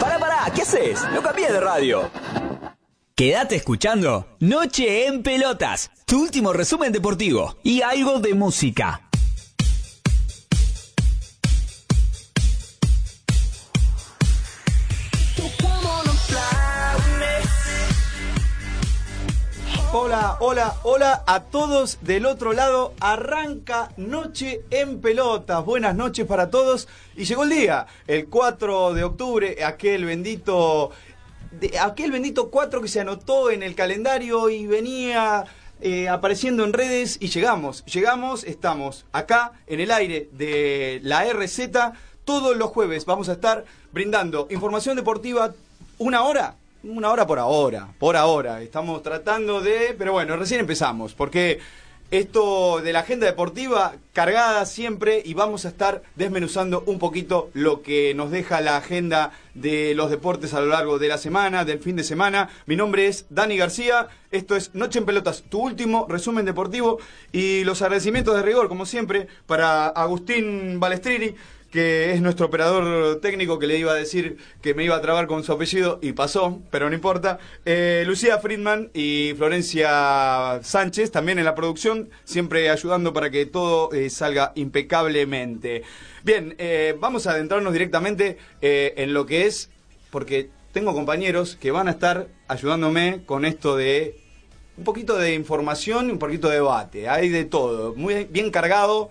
Pará, pará, ¿qué haces? No cambies de radio. Quédate escuchando Noche en Pelotas, tu último resumen deportivo y algo de música. Hola, hola, hola a todos del otro lado. Arranca Noche en Pelotas. Buenas noches para todos. Y llegó el día, el 4 de octubre, aquel bendito, aquel bendito 4 que se anotó en el calendario y venía eh, apareciendo en redes y llegamos. Llegamos, estamos acá en el aire de la RZ. Todos los jueves vamos a estar brindando información deportiva una hora una hora por ahora, por ahora. Estamos tratando de, pero bueno, recién empezamos, porque esto de la agenda deportiva cargada siempre y vamos a estar desmenuzando un poquito lo que nos deja la agenda de los deportes a lo largo de la semana, del fin de semana. Mi nombre es Dani García, esto es Noche en Pelotas, tu último resumen deportivo y los agradecimientos de rigor, como siempre, para Agustín Balestrini que es nuestro operador técnico que le iba a decir que me iba a trabar con su apellido y pasó, pero no importa. Eh, Lucía Friedman y Florencia Sánchez también en la producción, siempre ayudando para que todo eh, salga impecablemente. Bien, eh, vamos a adentrarnos directamente en lo que es, porque tengo compañeros que van a estar ayudándome con esto de un poquito de información un poquito de debate. Hay de todo, muy bien cargado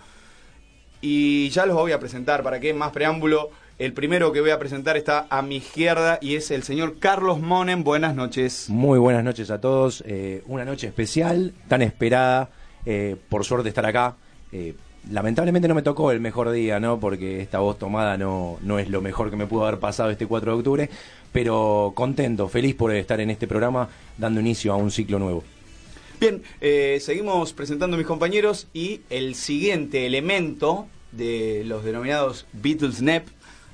y ya los voy a presentar, para que más preámbulo. El primero que voy a presentar está a mi izquierda y es el señor Carlos Monen. Buenas noches. Muy buenas noches a todos. Eh, una noche especial, tan esperada. eh, por suerte estar acá. Eh, lamentablemente no me tocó el mejor día, ¿no? Porque esta voz tomada no, no es lo mejor que me pudo haber pasado este 4 de octubre. Pero contento, feliz por estar en este programa dando inicio a un ciclo nuevo. Bien, eh, seguimos presentando a mis compañeros y el siguiente elemento de los denominados Beatles NEP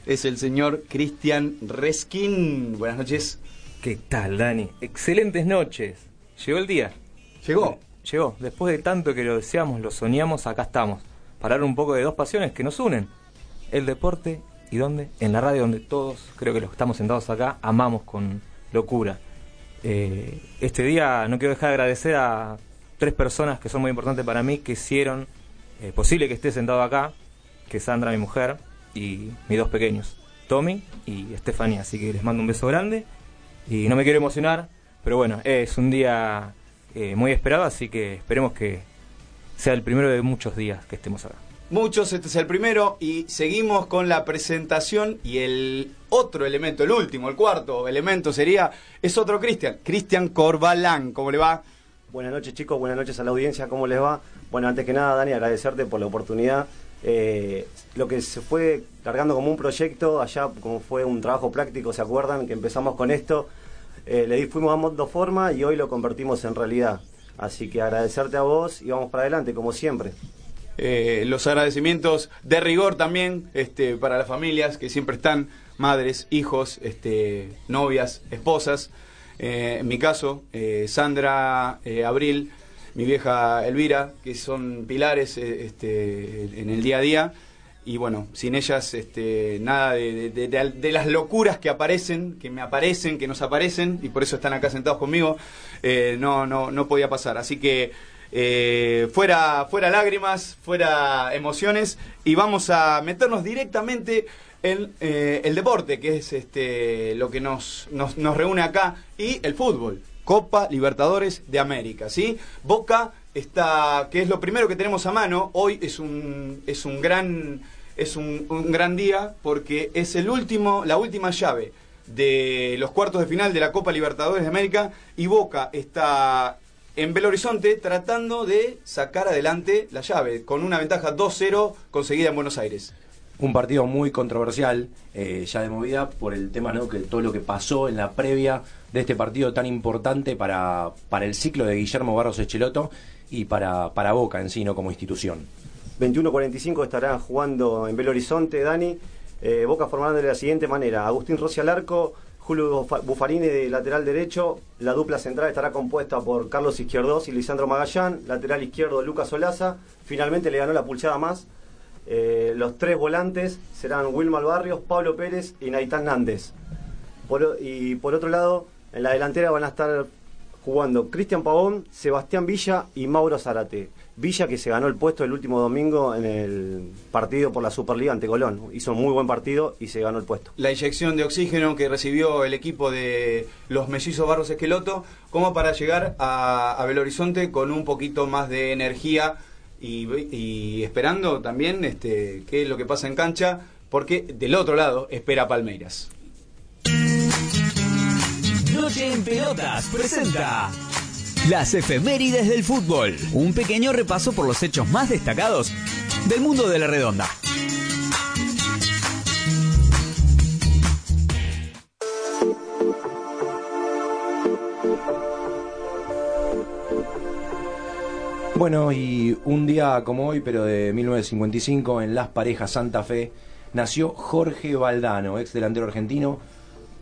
es el señor Cristian Reskin. Buenas noches. ¿Qué tal, Dani? Excelentes noches. Llegó el día. ¿Llegó? Llegó. Después de tanto que lo deseamos, lo soñamos, acá estamos. Para hablar un poco de dos pasiones que nos unen. El deporte y dónde? En la radio donde todos, creo que los que estamos sentados acá, amamos con locura. Eh, este día no quiero dejar de agradecer a tres personas que son muy importantes para mí, que hicieron eh, posible que esté sentado acá, que es Sandra, mi mujer, y mis dos pequeños, Tommy y Estefanía. Así que les mando un beso grande y no me quiero emocionar, pero bueno, es un día eh, muy esperado, así que esperemos que sea el primero de muchos días que estemos acá. Muchos, este es el primero y seguimos con la presentación y el otro elemento, el último, el cuarto elemento sería, es otro Cristian, Cristian Corbalán, ¿cómo le va? Buenas noches chicos, buenas noches a la audiencia, ¿cómo les va? Bueno, antes que nada, Dani, agradecerte por la oportunidad. Eh, lo que se fue cargando como un proyecto, allá como fue un trabajo práctico, ¿se acuerdan? Que empezamos con esto, eh, le fuimos dando forma y hoy lo convertimos en realidad. Así que agradecerte a vos y vamos para adelante, como siempre. Eh, los agradecimientos de rigor también este, para las familias que siempre están, madres, hijos, este, novias, esposas. Eh, en mi caso, eh, Sandra, eh, Abril, mi vieja Elvira, que son pilares eh, este, en el día a día. Y bueno, sin ellas este, nada de, de- de- de las locuras que aparecen, que me aparecen, que nos aparecen, y por eso están acá sentados conmigo, eh, no, no, no podía pasar. Así que eh, fuera, fuera lágrimas, fuera emociones, y vamos a meternos directamente en eh, el deporte, que es este, lo que nos, nos, nos reúne acá, y el fútbol. Copa Libertadores de América, ¿sí? Boca está, que es lo primero que tenemos a mano, hoy es un, es un gran, es un, un gran día porque es el último, la última llave de los cuartos de final de la Copa Libertadores de América y Boca está en Belo Horizonte tratando de sacar adelante la llave con una ventaja 2-0 conseguida en Buenos Aires. un partido muy controversial, eh, ya de movida, por el tema, ¿no? Que todo lo que pasó en la previa de este partido tan importante para, para el ciclo de Guillermo Barros Echeloto y para, para Boca en sí, ¿no? Como institución. 21.45 estará jugando en Belo Horizonte, Dani. Eh, Boca formará de la siguiente manera. Agustín Rossi al arco, Julio Bufarini de lateral derecho. La dupla central estará compuesta por Carlos Izquierdos y Lisandro Magallán. Lateral izquierdo, Lucas Olaza. Finalmente le ganó la pulsada más. Eh, los tres volantes serán Wilmar Barrios, Pablo Pérez y Naitán Nández. y por otro lado, en la delantera van a estar jugando Cristian Pavón, Sebastián Villa y Mauro Zarate. Villa que se ganó el puesto el último domingo en el partido por la Superliga ante Colón. Hizo un muy buen partido y se ganó el puesto. La inyección de oxígeno que recibió el equipo de los mellizos Barros Esqueloto, como para llegar a, Belo Horizonte con un poquito más de energía y, esperando también este, qué es lo que pasa en cancha, porque del otro lado espera Palmeiras. Noche en Pelotas presenta las efemérides del fútbol. Un pequeño repaso por los hechos más destacados del mundo de la redonda. Bueno, y un día como hoy, pero de 1955, en Las Parejas Santa Fe, nació Jorge Valdano, ex delantero argentino,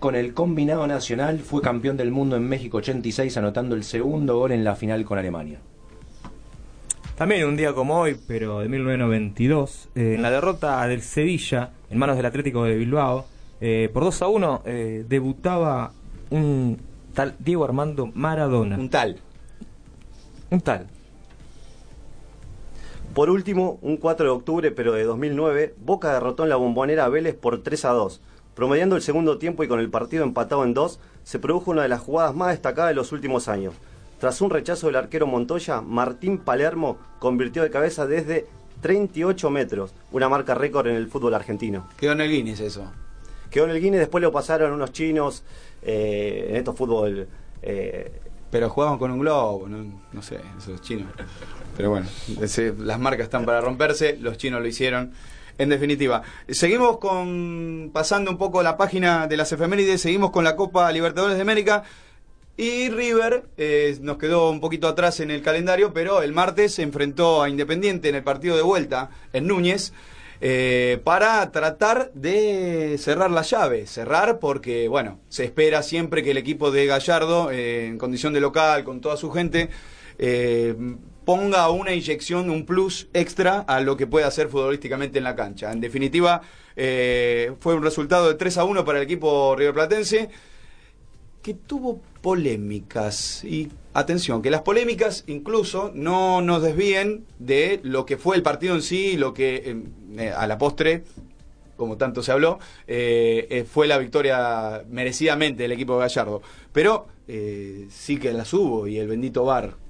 con el combinado nacional fue campeón del mundo en México 86 anotando el segundo gol en la final con Alemania. También un día como hoy, pero de 1992, eh, en la derrota del Sevilla en manos del Atlético de Bilbao, eh, por 2 a 1 eh, debutaba un tal Diego Armando Maradona. Un tal. Un tal. Por último, un 4 de octubre, pero de 2009, Boca derrotó en la bombonera a Vélez por 3 a 2 Promediando el segundo tiempo y con el partido empatado en dos, se produjo una de las jugadas más destacadas de los últimos años. Tras un rechazo del arquero Montoya, Martín Palermo convirtió de cabeza desde 38 metros, una marca récord en el fútbol argentino. Quedó en el Guinness eso. Quedó en el Guinness, después lo pasaron unos chinos eh, en estos fútbol. Eh, pero jugaban con un globo, no, sé, esos chinos. Pero bueno, las marcas están para romperse, los chinos lo hicieron en definitiva. Seguimos con pasando un poco la página de las efemérides, seguimos con la Copa Libertadores de América. Y River eh, nos quedó un poquito atrás en el calendario, pero el martes se enfrentó a Independiente en el partido de vuelta en Núñez eh, para tratar de cerrar la llave. Cerrar porque, bueno, se espera siempre que el equipo de Gallardo, eh, en condición de local, con toda su gente, ponga una inyección, un plus extra a lo que puede hacer futbolísticamente en la cancha. En definitiva, eh, fue un resultado de 3 a 1 para el equipo riverplatense que tuvo polémicas. Y atención, que las polémicas incluso no nos desvíen de lo que fue el partido en sí, lo que eh, a la postre como tanto se habló, eh, fue la victoria merecidamente del equipo de Gallardo. Pero sí que las hubo y el bendito VAR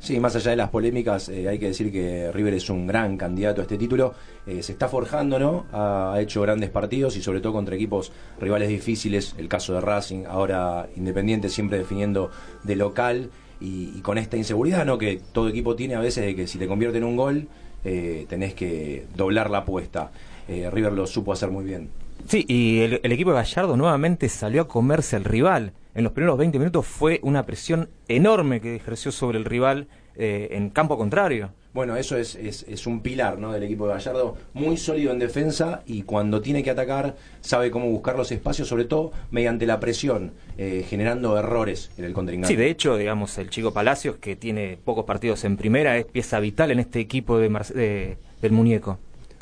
Sí, más allá de las polémicas, eh, hay que decir que River es un gran candidato a este título. Eh, se está forjando, ¿no? Ha, hecho grandes partidos y sobre todo contra equipos rivales difíciles. El caso de Racing, ahora Independiente, siempre definiendo de local y, con esta inseguridad, ¿no? Que todo equipo tiene a veces de que si te convierte en un gol, eh, tenés que doblar la apuesta. River lo supo hacer muy bien. Sí, y el, equipo de Gallardo nuevamente salió a comerse al rival en los primeros 20 minutos fue una presión enorme que ejerció sobre el rival eh, en campo contrario. Bueno, eso es, es, un pilar ¿no? del equipo de Gallardo, muy sólido en defensa y cuando tiene que atacar sabe cómo buscar los espacios, sobre todo mediante la presión, eh, generando errores en el contrincante. Sí, de hecho, digamos, el chico Palacios, que tiene pocos partidos en primera, es pieza vital en este equipo de, del muñeco.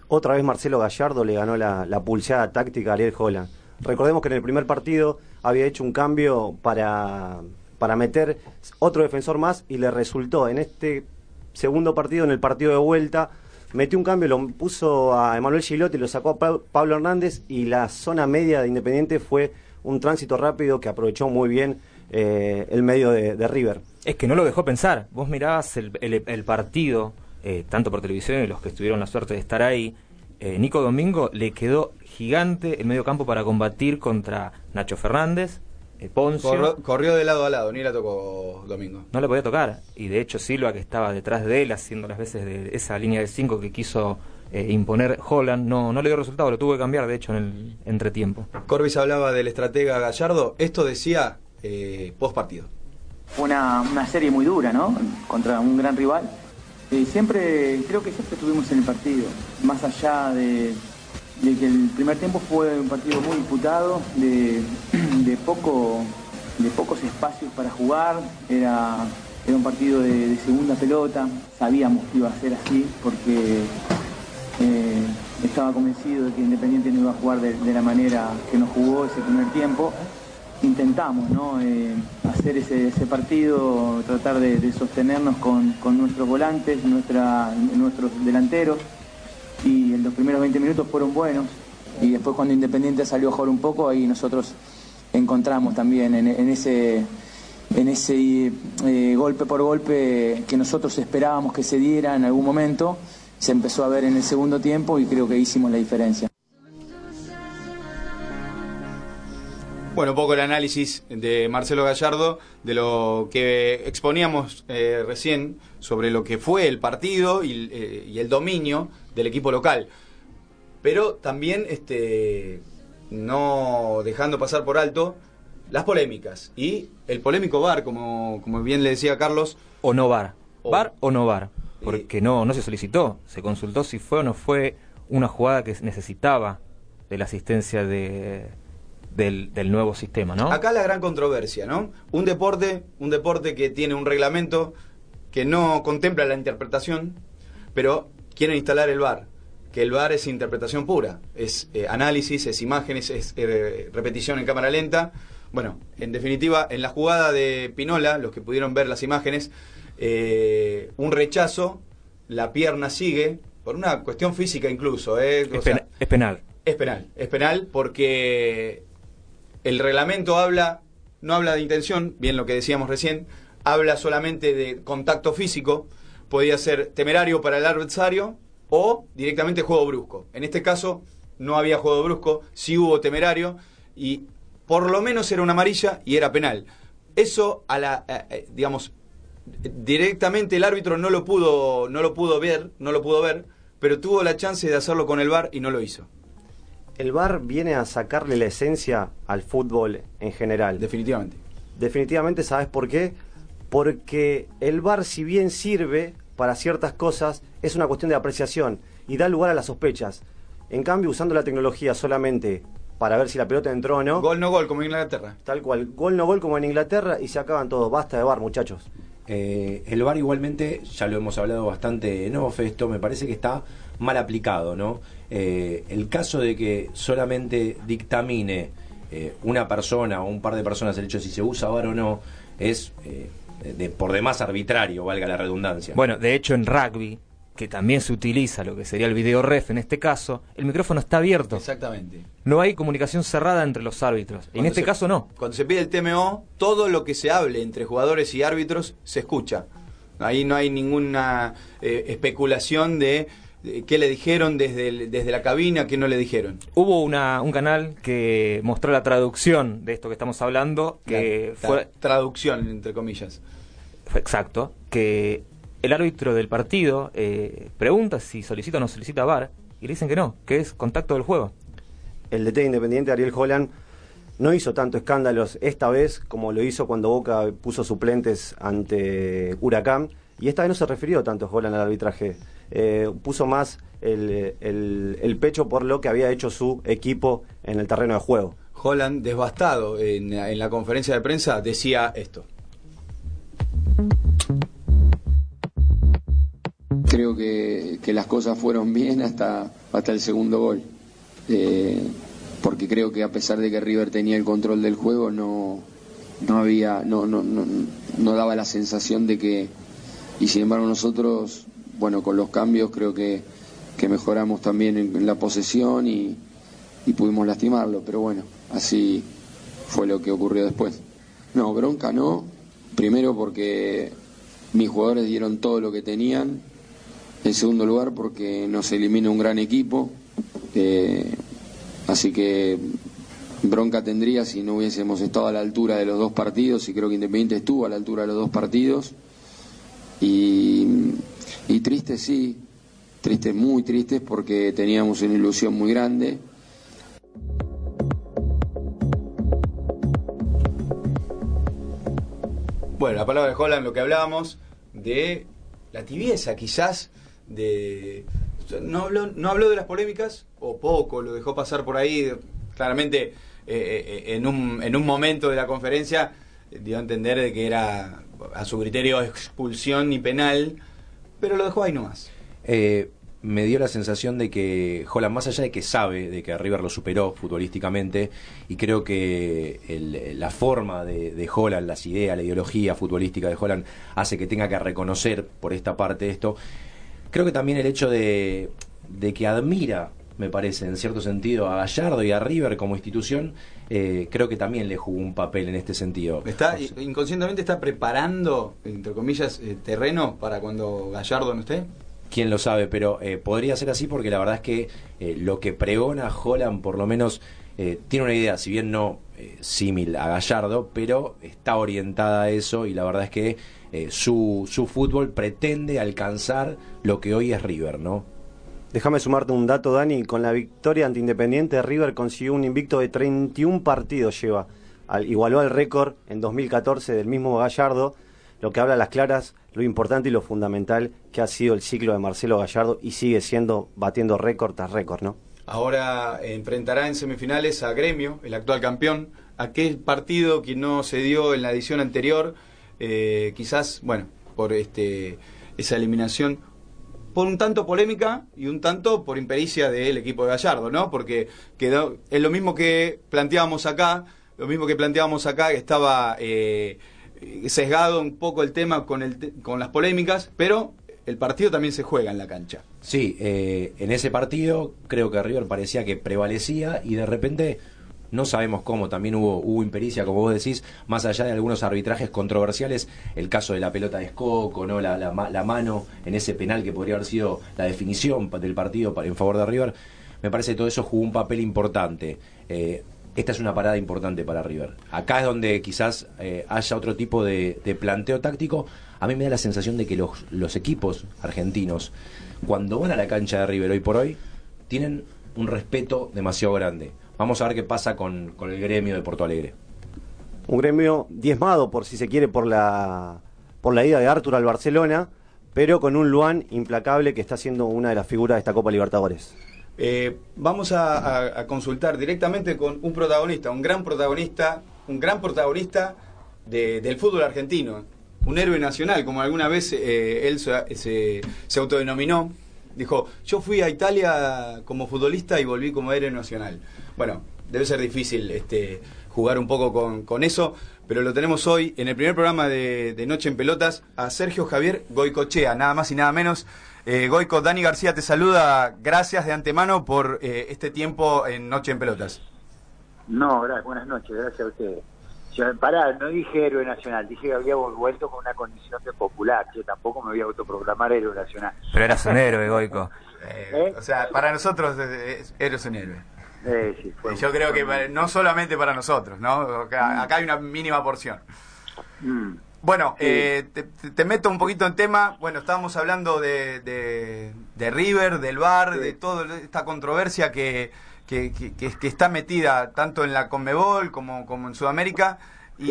Otra vez Marcelo Gallardo le ganó la, la pulseada táctica a Ariel Holland. Recordemos que en el primer partido había hecho un cambio para, para meter otro defensor más y le resultó en este segundo partido, en el partido de vuelta, metió un cambio, lo puso a Emanuel Gilotti, lo sacó a Pablo Hernández y la zona media de Independiente fue un tránsito rápido que aprovechó muy bien eh, el medio de, River. Es que no lo dejó pensar. Vos mirabas el, partido, eh, tanto por televisión y los que tuvieron la suerte de estar ahí. Eh, Nico Domingo le quedó gigante el medio campo para combatir contra Nacho Fernández, eh, Poncio. Corrió, de lado a lado, ni la tocó Domingo. No le podía tocar. Y de hecho Silva, que estaba detrás de él, haciendo las veces de esa línea de 5 que quiso eh, imponer Holland. No, no le dio resultado, lo tuvo que cambiar, de hecho, en el entretiempo. Corbis hablaba del estratega Gallardo. Esto decía eh, post partido. Fue una, una serie muy dura, ¿no? Contra un gran rival. Y siempre, creo que siempre estuvimos en el partido. Más allá de, de que el primer tiempo fue un partido muy disputado, de, de poco, de pocos espacios para jugar. Era, era un partido de, segunda pelota. Sabíamos que iba a ser así porque eh, estaba convencido de que Independiente no iba a jugar de, la manera que nos jugó ese primer tiempo. Intentamos ¿no? Eh, hacer ese, ese partido, tratar de, de sostenernos con, con nuestros volantes, nuestra, nuestros delanteros. Los primeros 20 minutos fueron buenos. Y después cuando Independiente salió a jugar un poco, ahí nosotros encontramos también en, ese, en ese eh, golpe por golpe que nosotros esperábamos que se diera en algún momento se empezó a ver en el segundo tiempo y creo que hicimos la diferencia. Bueno, un poco el análisis de Marcelo Gallardo de lo que exponíamos eh, recién sobre lo que fue el partido y, eh, y, el dominio del equipo local. Pero también este, no dejando pasar por alto las polémicas y el polémico VAR, como, como bien le decía Carlos. O no VAR. O, ¿VAR o no VAR? Porque no, no se solicitó, se consultó si fue o no fue una jugada que necesitaba de la asistencia de del, del, nuevo sistema, ¿no? Acá la gran controversia, ¿no? Un deporte, un deporte que tiene un reglamento que no contempla la interpretación, pero quieren instalar el VAR, que el VAR es interpretación pura, es eh, análisis, es imágenes, es eh, repetición en cámara lenta. Bueno, en definitiva, en la jugada de Pinola, los que pudieron ver las imágenes, eh, un rechazo, la pierna sigue, por una cuestión física incluso. Es, sea, es penal. Es penal, es penal porque el reglamento habla, no habla de intención, bien lo que decíamos recién, habla solamente de contacto físico, podía ser temerario para el adversario o directamente juego brusco. En este caso no había juego brusco, sí hubo temerario y por lo menos era una amarilla y era penal. Eso a la eh, digamos directamente el árbitro no lo pudo no lo pudo ver, no lo pudo ver, pero tuvo la chance de hacerlo con el VAR y no lo hizo el VAR viene a sacarle la esencia al fútbol en general. Definitivamente. Definitivamente, ¿sabes por qué? Porque el VAR, si bien sirve para ciertas cosas, es una cuestión de apreciación y da lugar a las sospechas. En cambio, usando la tecnología solamente para ver si la pelota entró o no. Gol no gol, como en Inglaterra. Tal cual, gol no gol como en Inglaterra y se acaban todos. Basta de VAR, muchachos. Eh, el VAR igualmente, ya lo hemos hablado bastante, ¿no, Festo? Me parece que está mal aplicado, ¿no? Eh, el caso de que solamente dictamine eh, una persona o un par de personas el hecho de si se usa VAR o no es eh, de, por demás arbitrario, valga la redundancia. Bueno, de hecho en rugby, que también se utiliza lo que sería el video ref en este caso, el micrófono está abierto. Exactamente. No hay comunicación cerrada entre los árbitros. Cuando en este se, caso no. Cuando se pide el TMO, todo lo que se hable entre jugadores y árbitros se escucha. Ahí no hay ninguna eh, especulación de qué le dijeron desde, el, desde la cabina, qué no le dijeron. Hubo una, un canal que mostró la traducción de esto que estamos hablando, que la, fue... Traducción, entre comillas. Fue exacto, que el árbitro del partido eh, pregunta si solicita o no solicita VAR, y le dicen que no, que es contacto del juego. El DT independiente Ariel Holland no hizo tanto escándalos esta vez como lo hizo cuando Boca puso suplentes ante Huracán, y esta vez no se refirió tanto Holland al arbitraje eh, puso más el, el, el, pecho por lo que había hecho su equipo en el terreno de juego. Holland, devastado en, en la conferencia de prensa, decía esto. Creo que, que las cosas fueron bien hasta, hasta el segundo gol. Eh, porque creo que a pesar de que River tenía el control del juego, no, no había, no, no, no, no daba la sensación de que, y sin embargo nosotros bueno, con los cambios creo que, que mejoramos también en, la posesión y, y, pudimos lastimarlo, pero bueno, así fue lo que ocurrió después. No, bronca no, primero porque mis jugadores dieron todo lo que tenían, en segundo lugar porque nos elimina un gran equipo, eh, así que bronca tendría si no hubiésemos estado a la altura de los dos partidos y creo que Independiente estuvo a la altura de los dos partidos y y triste sí, tristes, muy tristes, porque teníamos una ilusión muy grande. Bueno, la palabra de Holland, lo que hablábamos de la tibieza, quizás, de... No habló, no habló de las polémicas, o poco, lo dejó pasar por ahí, claramente eh, eh, en, un, en un momento de la conferencia dio a entender de que era a su criterio expulsión y penal, pero lo dejó ahí nomás. Eh, me dio la sensación de que Holland, más allá de que sabe de que River lo superó futbolísticamente, y creo que la forma de, de Holland, las ideas, la ideología futbolística de Holland hace que tenga que reconocer por esta parte esto, creo que también el hecho de, de que admira, me parece, en cierto sentido, a Gallardo y a River como institución, eh, creo que también le jugó un papel en este sentido. Está, O sea, inconscientemente está preparando, entre comillas, eh, terreno para cuando Gallardo no esté. quién lo sabe, pero eh, podría ser así porque la verdad es que lo que pregona Holland por lo menos tiene una idea, si bien no símil a Gallardo, pero está orientada a eso y la verdad es que su, su fútbol pretende alcanzar lo que hoy es River, ¿no? Déjame sumarte un dato, Dani. Con la victoria ante Independiente, River consiguió un invicto de 31 partidos. Lleva. Al- igualó al récord en 2014 del mismo Gallardo, lo que habla a las claras lo importante y lo fundamental que ha sido el ciclo de Marcelo Gallardo y sigue siendo batiendo récord tras récord, ¿no? Ahora enfrentará en semifinales a Gremio, el actual campeón. Aquel partido que no se dio en la edición anterior, eh, quizás, bueno, por este esa eliminación, por un tanto polémica y un tanto por impericia del equipo de Gallardo, ¿no? Porque quedó, es lo mismo que planteábamos acá, lo mismo que planteábamos acá, que estaba eh, sesgado un poco el tema con, el, con las polémicas, pero el partido también se juega en la cancha. Sí, eh, en ese partido creo que River parecía que prevalecía y de repente no sabemos cómo, también hubo, hubo impericia, como vos decís, más allá de algunos arbitrajes controversiales, el caso de la pelota de Escoco, ¿no? la, la, ma- la mano en ese penal que podría haber sido la definición del partido pa- en favor de River, me parece que todo eso jugó un papel importante. Eh, esta es una parada importante para River. Acá es donde quizás eh, haya otro tipo de, de planteo táctico. A mí me da la sensación de que los, los equipos argentinos, cuando van a la cancha de River hoy por hoy, tienen un respeto demasiado grande. Vamos a ver qué pasa con, con el gremio de Porto Alegre. Un gremio diezmado, por si se quiere, por la, por la ida de Artur al Barcelona, pero con un Luan implacable que está siendo una de las figuras de esta Copa Libertadores. Eh, vamos a, a- a consultar directamente con un protagonista, un gran protagonista, un gran protagonista de- del fútbol argentino, un héroe nacional, como alguna vez eh, él se, se- se autodenominó. Dijo, yo fui a Italia como futbolista y volví como héroe nacional. Bueno, debe ser difícil este, jugar un poco con, con eso, pero lo tenemos hoy en el primer programa de, de Noche en Pelotas a Sergio Javier Goicochea, nada más y nada menos. Eh, Goico, Dani García te saluda. Gracias de antemano por eh, este tiempo en Noche en Pelotas. No, gra- buenas noches, gracias a ustedes. Yo, pará, no dije héroe nacional, dije que había vuelto con una condición de popular. Yo tampoco me voy a autoproclamar héroe nacional. Pero eras un héroe, Goico. ¿Eh? O sea, para nosotros eh, es- eres un héroe. Eh, sí, fue- Yo creo que para- no solamente para nosotros, ¿no? Acá, acá hay una mínima porción. Mm. Bueno, eh, te, meto un poquito en tema. Bueno, estábamos hablando de, de, de River, del VAR, de toda esta controversia que, que, que- está metida tanto en la Conmebol como, como en Sudamérica. Y,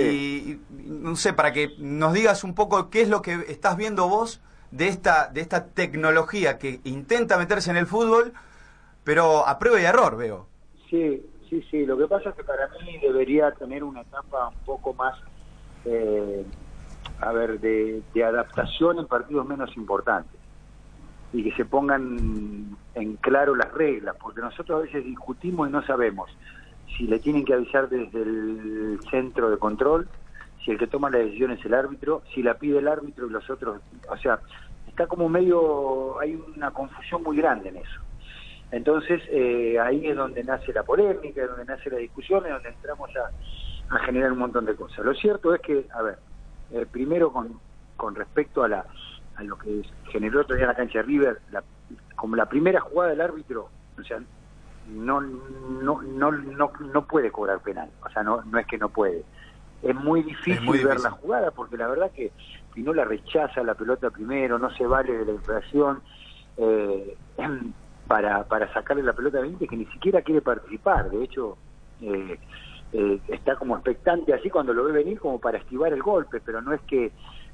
y no sé, para que nos digas un poco qué es lo que estás viendo vos de esta, de esta tecnología que intenta meterse en el fútbol, pero a prueba y error, veo. Sí, sí, sí. Lo que pasa es que para mí debería tener una etapa un poco más, eh, a ver, de, de adaptación en partidos menos importantes y que se pongan en claro las reglas, porque nosotros a veces discutimos y no sabemos si le tienen que avisar desde el centro de control, si el que toma la decisión es el árbitro, si la pide el árbitro y los otros, o sea, está como medio, hay una confusión muy grande en eso. Entonces, eh, ahí es donde nace la polémica, es donde nace la discusión, es donde entramos a, generar un montón de cosas. Lo cierto es que, a ver, eh, primero con, con respecto a, la, a lo que generó día en la cancha de River, la- como la primera jugada del árbitro, o sea, no, no, no, no, no puede cobrar penal, o sea, no, no es que no puede. Es muy difícil, Es muy ver la jugada porque la verdad que Pinola rechaza la pelota primero, no se vale de la infracción eh, para, para sacarle la pelota a Benítez que ni siquiera quiere participar. De hecho, eh, eh, está como expectante así cuando lo ve venir como para esquivar el golpe, pero no es que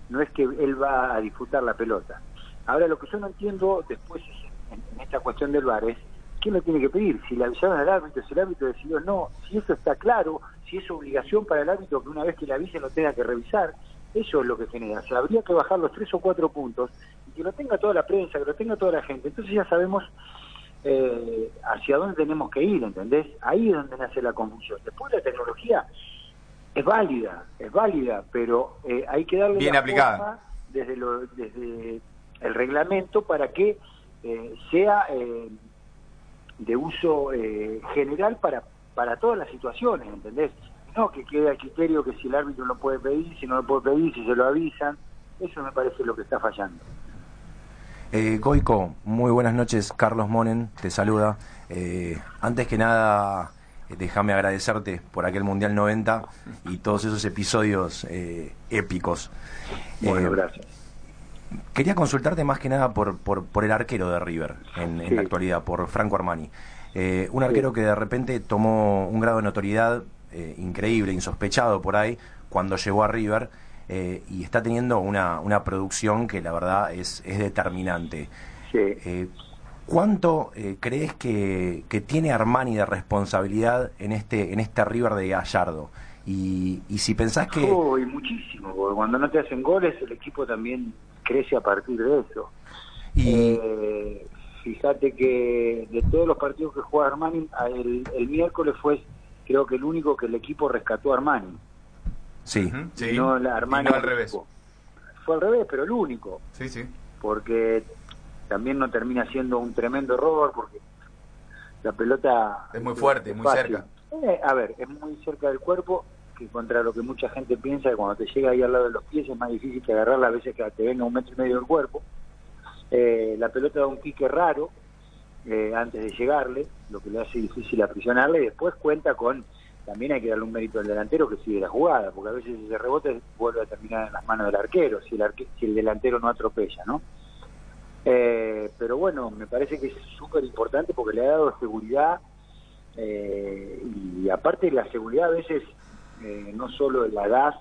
no es que él va a disfrutar la pelota. Ahora lo que yo no entiendo después en, en esta cuestión del VAR es ¿quién lo tiene que pedir? Si le avisaron al árbitro, si el árbitro decidió no, si eso está claro, si es obligación para el árbitro que una vez que le avise lo tenga que revisar, eso es lo que genera. Habría que bajar los tres o cuatro puntos y que lo tenga toda la prensa, que lo tenga toda la gente. Entonces ya sabemos eh, hacia dónde tenemos que ir, ¿entendés? Ahí es donde nace la confusión. Después la tecnología es válida, es válida, pero eh, hay que darle Bien la aplicada. forma desde, lo, desde el reglamento para que eh, sea eh, de uso eh, general para, para todas las situaciones, ¿entendés? No que quede a criterio que si el árbitro lo puede pedir, si no lo puede pedir, si se lo avisan, eso me parece lo que está fallando. Eh, Goico, muy buenas noches. Carlos Monen te saluda. Eh, antes que nada, déjame agradecerte por aquel Mundial 90 y todos esos episodios eh, épicos. Bueno, Eh, gracias. Quería consultarte más que nada por, por, por el arquero de River en, la actualidad, por Franco Armani. Eh, un arquero que de repente tomó un grado de notoriedad eh, increíble, insospechado por ahí, cuando llegó a River eh, y está teniendo una, una producción que la verdad es, es determinante. Sí. ¿Cuánto eh, crees que, que tiene Armani de responsabilidad en este, en este River de Gallardo? Y, y si pensás que... Uy, muchísimo, porque cuando no te hacen goles el equipo también crece a partir de eso. Y, Eh, fíjate que de todos los partidos que juega Armani, el, el miércoles fue creo que el único que el equipo rescató a Armani. sí. Sí. y no la Armani Y no al revés. Fue al revés, pero el único, Sí, sí. porque también no termina siendo un tremendo error, porque la pelota... Es muy fuerte, muy fácil. cerca. Eh, a ver, es muy cerca del cuerpo, que contra lo que mucha gente piensa que cuando te llega ahí al lado de los pies es más difícil que agarrarla a veces que te venga un metro y medio del cuerpo. Eh, la pelota da un pique raro eh, antes de llegarle, lo que le hace difícil aprisionarle, y después cuenta con, también hay que darle un mérito al delantero que sigue la jugada, porque a veces ese rebote vuelve a terminar en las manos del arquero, si el, arque- si el delantero no atropella, ¿no? Eh, pero bueno, me parece que es súper importante porque le ha dado seguridad eh, y aparte la seguridad a veces eh, no solo la das,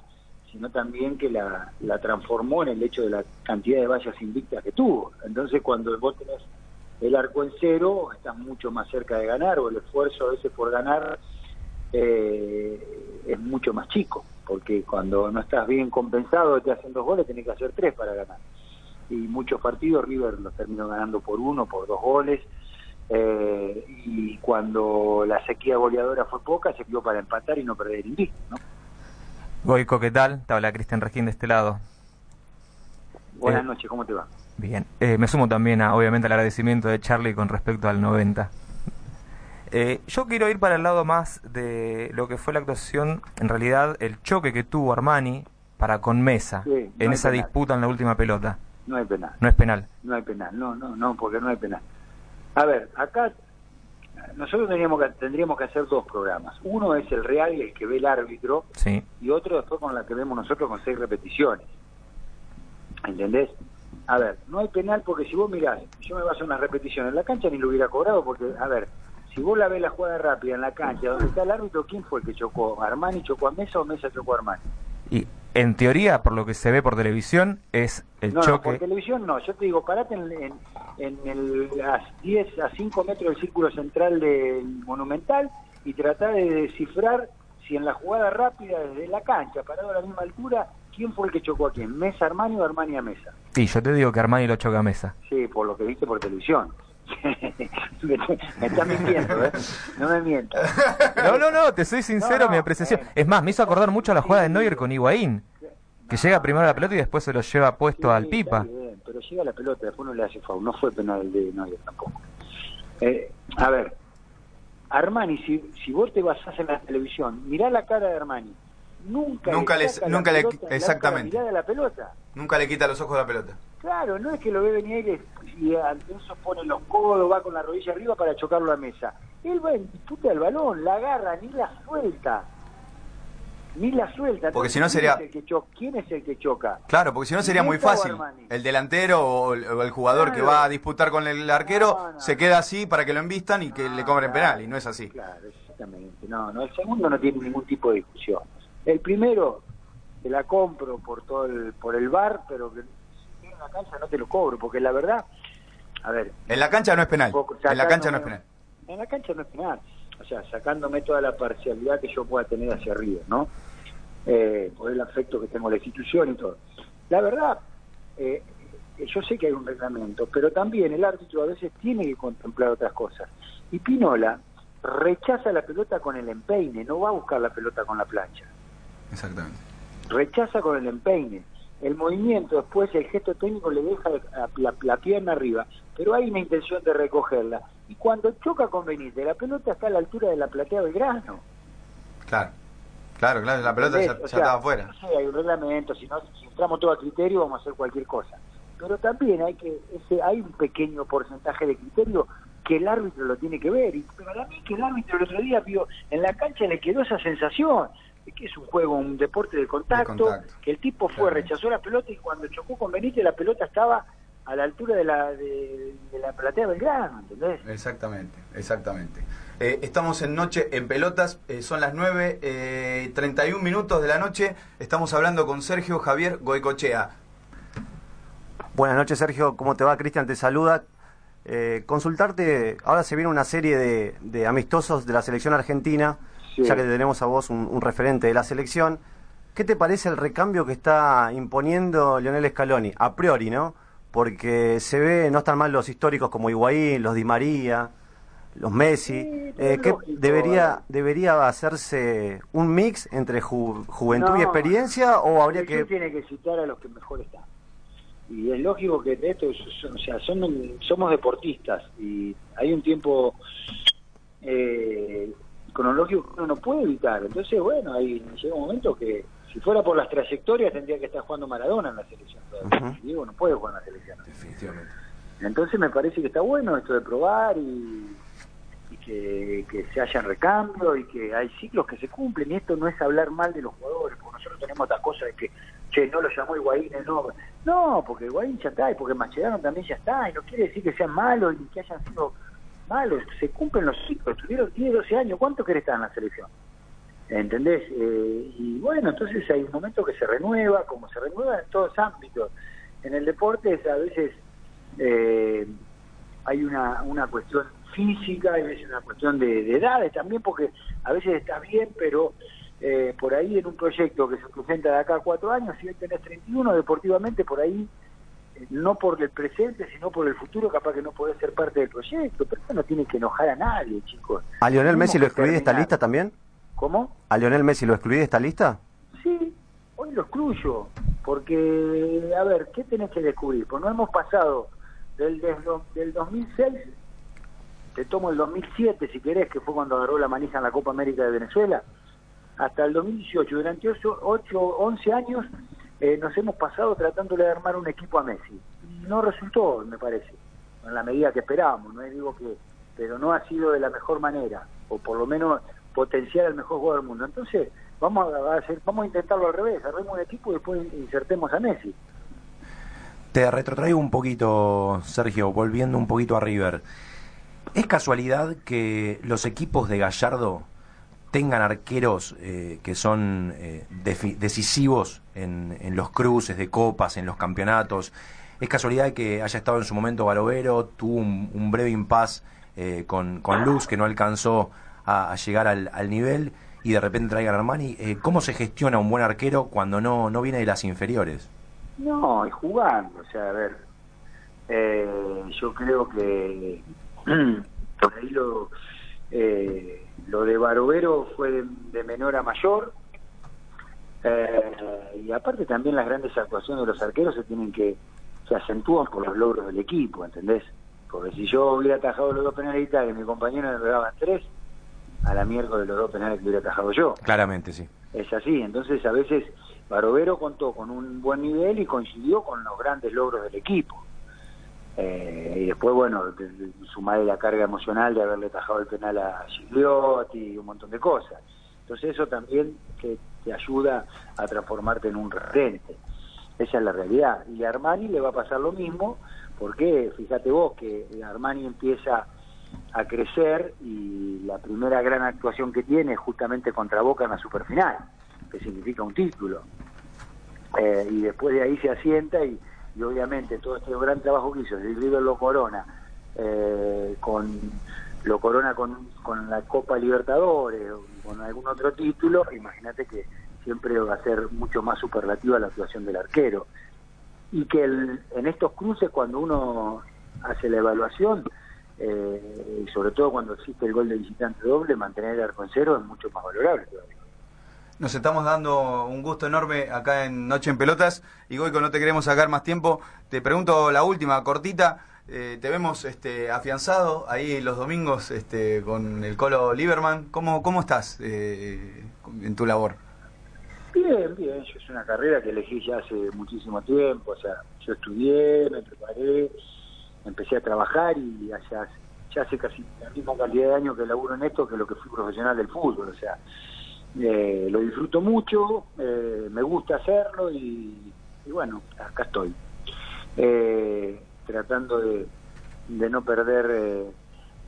sino también que la, la transformó en el hecho de la cantidad de vallas invictas que tuvo. Entonces cuando vos tenés el arco en cero, estás mucho más cerca de ganar o el esfuerzo a veces por ganar eh, es mucho más chico, porque cuando no estás bien compensado te hacen dos goles, tenés que hacer tres para ganar. Y muchos partidos River los terminó ganando por uno, por dos goles, eh, y cuando la sequía goleadora fue poca, se quedó para empatar y no perder el invicto, ¿no? Goico, ¿qué tal? Te habla Cristian Regín de este lado. Buenas Eh, noches, ¿cómo te va? Bien, eh, me sumo también a, obviamente al agradecimiento de Charlie con respecto al 90. Eh, yo quiero ir para el lado más de lo que fue la actuación, en realidad el choque que tuvo Armani para con Mesa Sí, no en esa penal. disputa en la última pelota. No hay penal. No es penal. No hay penal, no, no, no, porque no hay penal. A ver, acá nosotros tendríamos que, tendríamos que hacer dos programas. Uno es el real y el que ve el árbitro, Sí. y otro después con la que vemos nosotros con seis repeticiones. ¿Entendés? A ver, no hay penal porque si vos mirás, yo me baso en una repetición en la cancha ni lo hubiera cobrado porque, a ver, si vos la ves la jugada rápida en la cancha donde está el árbitro, ¿quién fue el que chocó? ¿Armani chocó a Mesa o Mesa chocó a Armani? Y en teoría, por lo que se ve por televisión, es el no, no, choque. por televisión no. Yo te digo, parate en, en, en el, a 10 a 5 metros del círculo central del Monumental y tratá de descifrar si en la jugada rápida desde la cancha, parado a la misma altura, quién fue el que chocó a quién, Mesa Armani o Armani a Mesa. Sí, yo te digo que Armani lo choca a Mesa. Sí, por lo que viste por televisión. me, estás mintiendo, ¿eh? No me mientas. No, no, no, te soy sincero, No, no, mi apreciación. bueno. Es más, me hizo acordar mucho a la jugada de Neuer con Higuaín, que llega primero a la pelota y después se lo lleva puesto Sí, al está Pipa. bien, pero llega la pelota, después no le hace foul. No fue penal de Neuer tampoco. Eh, a ver, Armani, si, si vos te basás en la televisión, mirá la cara de Armani. Nunca, Nunca le, nunca la le- exactamente. de la pelota. Nunca le quita los ojos a la pelota. Claro, no es que lo ve venir y, le- y eso pone los codos, va con la rodilla arriba para chocarlo a mesa. Él va en disputa del balón, la agarra, ni la suelta. ni la suelta. Porque si no ¿quién sería- es que ¿Quién es el que choca? Claro, porque si no sería muy fácil. El delantero o el, o el jugador que va a disputar con el arquero No, no. se queda así para que lo envistan y que No, le cobren claro, penal, y no es así. Claro, exactamente. No, no, el segundo no tiene ningún tipo de discusión. El primero te la compro por todo el, por el bar, pero la cancha no te lo cobro, porque la verdad, a ver, En la cancha no es penal. En la cancha no es penal. En la cancha no es penal. O sea, sacándome toda la parcialidad que yo pueda tener hacia arriba, ¿no? Eh, por el afecto que tengo a la institución y todo. La verdad, eh, yo sé que hay un reglamento, pero también el árbitro a veces tiene que contemplar otras cosas. Y Pinola rechaza la pelota con el empeine, no va a buscar la pelota con la plancha. Exactamente. Rechaza con el empeine. El movimiento después, el gesto técnico le deja la, la- la pierna arriba, pero hay una intención de recogerla. Y cuando choca con Benítez, la pelota está a la altura de la platea Belgrano. Claro. Claro, claro, la pelota. O ya sea, estaba afuera. Sí, hay un reglamento, si, no, si entramos todo a criterio vamos a hacer cualquier cosa. Pero también hay que ese hay un pequeño porcentaje de criterio que el árbitro lo tiene que ver. Y para mí que el árbitro el otro día vio, en la cancha le quedó esa sensación que es un juego, un deporte de contacto, De contacto. que el tipo fue, Claro. rechazó la pelota y cuando chocó con Benítez la pelota estaba a la altura de la, de, de la platea Belgrano, ¿entendés? Exactamente, exactamente. Eh, estamos en Noche en Pelotas, eh, son las 9, eh, 31 minutos de la noche. Estamos hablando con Sergio Javier Goicochea. Buenas noches, Sergio. ¿Cómo te va? Cristian te saluda. Eh, consultarte, ahora se viene una serie de, de amistosos de la selección argentina, Sí. ya que tenemos a vos un, un referente de la selección. ¿Qué te parece el recambio que está imponiendo Lionel Scaloni? A priori, ¿no? Porque se ve, no están mal los históricos como Higuaín, los Di María, los Messi. Sí, Eh, ¿qué lógico, debería, eh. debería hacerse un mix entre ju- juventud y experiencia o habría que tiene que citar a los que mejor están. Y es lógico que esto, o sea, son, somos deportistas y hay un tiempo eh, cronológico que uno no puede evitar. Entonces, bueno, ahí llega un momento que si fuera por las trayectorias tendría que estar jugando Maradona en la selección. todavía. Diego no puede jugar en la selección. Definitivamente. Entonces me parece que está bueno esto de probar y, y que, que se hayan recambios y que hay ciclos que se cumplen y esto no es hablar mal de los jugadores, porque nosotros tenemos esta cosa de que, che, no lo llamó Higuaín, no, no, porque Higuaín ya está y porque Mascherano también ya está y no quiere decir que sean malos ni que hayan sido se cumplen los ciclos, tuvieron, tiene 12 años, ¿cuánto querés estar en la selección? ¿Entendés? Eh, y bueno, entonces hay un momento que se renueva, como se renueva en todos ámbitos. En el deporte a veces eh, hay una, cuestión física, hay veces una cuestión de, de edades también, porque a veces estás bien, pero eh, por ahí en un proyecto que se presenta de acá a cuatro años, si hoy tenés 31, deportivamente por ahí, no por el presente, sino por el futuro, capaz que no podés ser parte del proyecto, pero eso no tiene que enojar a nadie, chicos. ¿A Lionel Messi lo excluí de esta lista también? ¿Cómo? ¿A Lionel Messi lo excluí de esta lista? Sí, hoy lo excluyo, porque, a ver, ¿qué tenés que descubrir? Pues no hemos pasado del, del, del 2006, te tomo el 2007 si querés, que fue cuando agarró la manija en la Copa América de Venezuela, hasta el 2018, durante 8, 8 11 años eh, nos hemos pasado tratándole de armar un equipo a Messi. Y no resultó, me parece, en la medida que esperábamos, no digo que, pero no ha sido de la mejor manera, o por lo menos potenciar al mejor jugador del mundo. Entonces, vamos a, hacer, vamos a intentarlo al revés, armemos un equipo y después insertemos a Messi. Te retrotraigo un poquito, Sergio, volviendo un poquito a River. ¿Es casualidad que los equipos de Gallardo tengan arqueros eh, que son eh, decisivos en, los cruces de copas, en los campeonatos? ¿Es casualidad que haya estado en su momento Barovero, tuvo un, breve impas eh, con, con Luz que no alcanzó a, llegar al, nivel y de repente traigan a Armani? Eh, ¿Cómo se gestiona un buen arquero cuando no, no viene de las inferiores? No, y jugando, o sea, a ver, yo creo que por ahí lo, eh, lo de Barovero fue de, de menor a mayor, eh, y aparte también las grandes actuaciones de los arqueros se tienen que, se acentúan por los logros del equipo, ¿entendés? Porque si yo hubiera atajado los dos penales de Italia y mi compañero me daban tres, a la miércoles los dos penales que hubiera atajado yo. Claramente, sí. Es así, entonces a veces Barovero contó con un buen nivel y coincidió con los grandes logros del equipo. Eh, y después, bueno, de- de- sumarle la carga emocional de haberle tajado el penal a Gigliotti y un montón de cosas. Entonces eso también te, te ayuda a transformarte en un referente. Esa es la realidad. Y a Armani le va a pasar lo mismo, porque fíjate vos que Armani empieza a crecer y la primera gran actuación que tiene es justamente contra Boca en la superfinal, que significa un título. Eh, y después de ahí se asienta y, y obviamente todo este gran trabajo que hizo el River lo corona eh, con lo corona con, con la Copa Libertadores o con algún otro título, imagínate que siempre va a ser mucho más superlativa la actuación del arquero. Y que en estos cruces, cuando uno hace la evaluación, eh, y sobre todo cuando existe el gol de visitante doble, mantener el arco en cero es mucho más valorable todavía. Nos estamos dando un gusto enorme acá en Noche en Pelotas y Goico, no te queremos sacar más tiempo. Te pregunto la última, cortita. Eh, te vemos este, afianzado ahí los domingos este, con el Colo Lieberman. ¿Cómo, cómo estás eh, en tu labor? Bien, bien. Yo es una carrera que elegí ya hace muchísimo tiempo. O sea, yo estudié, me preparé, empecé a trabajar y ya, ya hace casi la misma cantidad de años que laburo en esto que lo que fui profesional del fútbol. O sea, eh, lo disfruto mucho, eh, me gusta hacerlo y, bueno, acá estoy. Eh, tratando de, de no perder eh,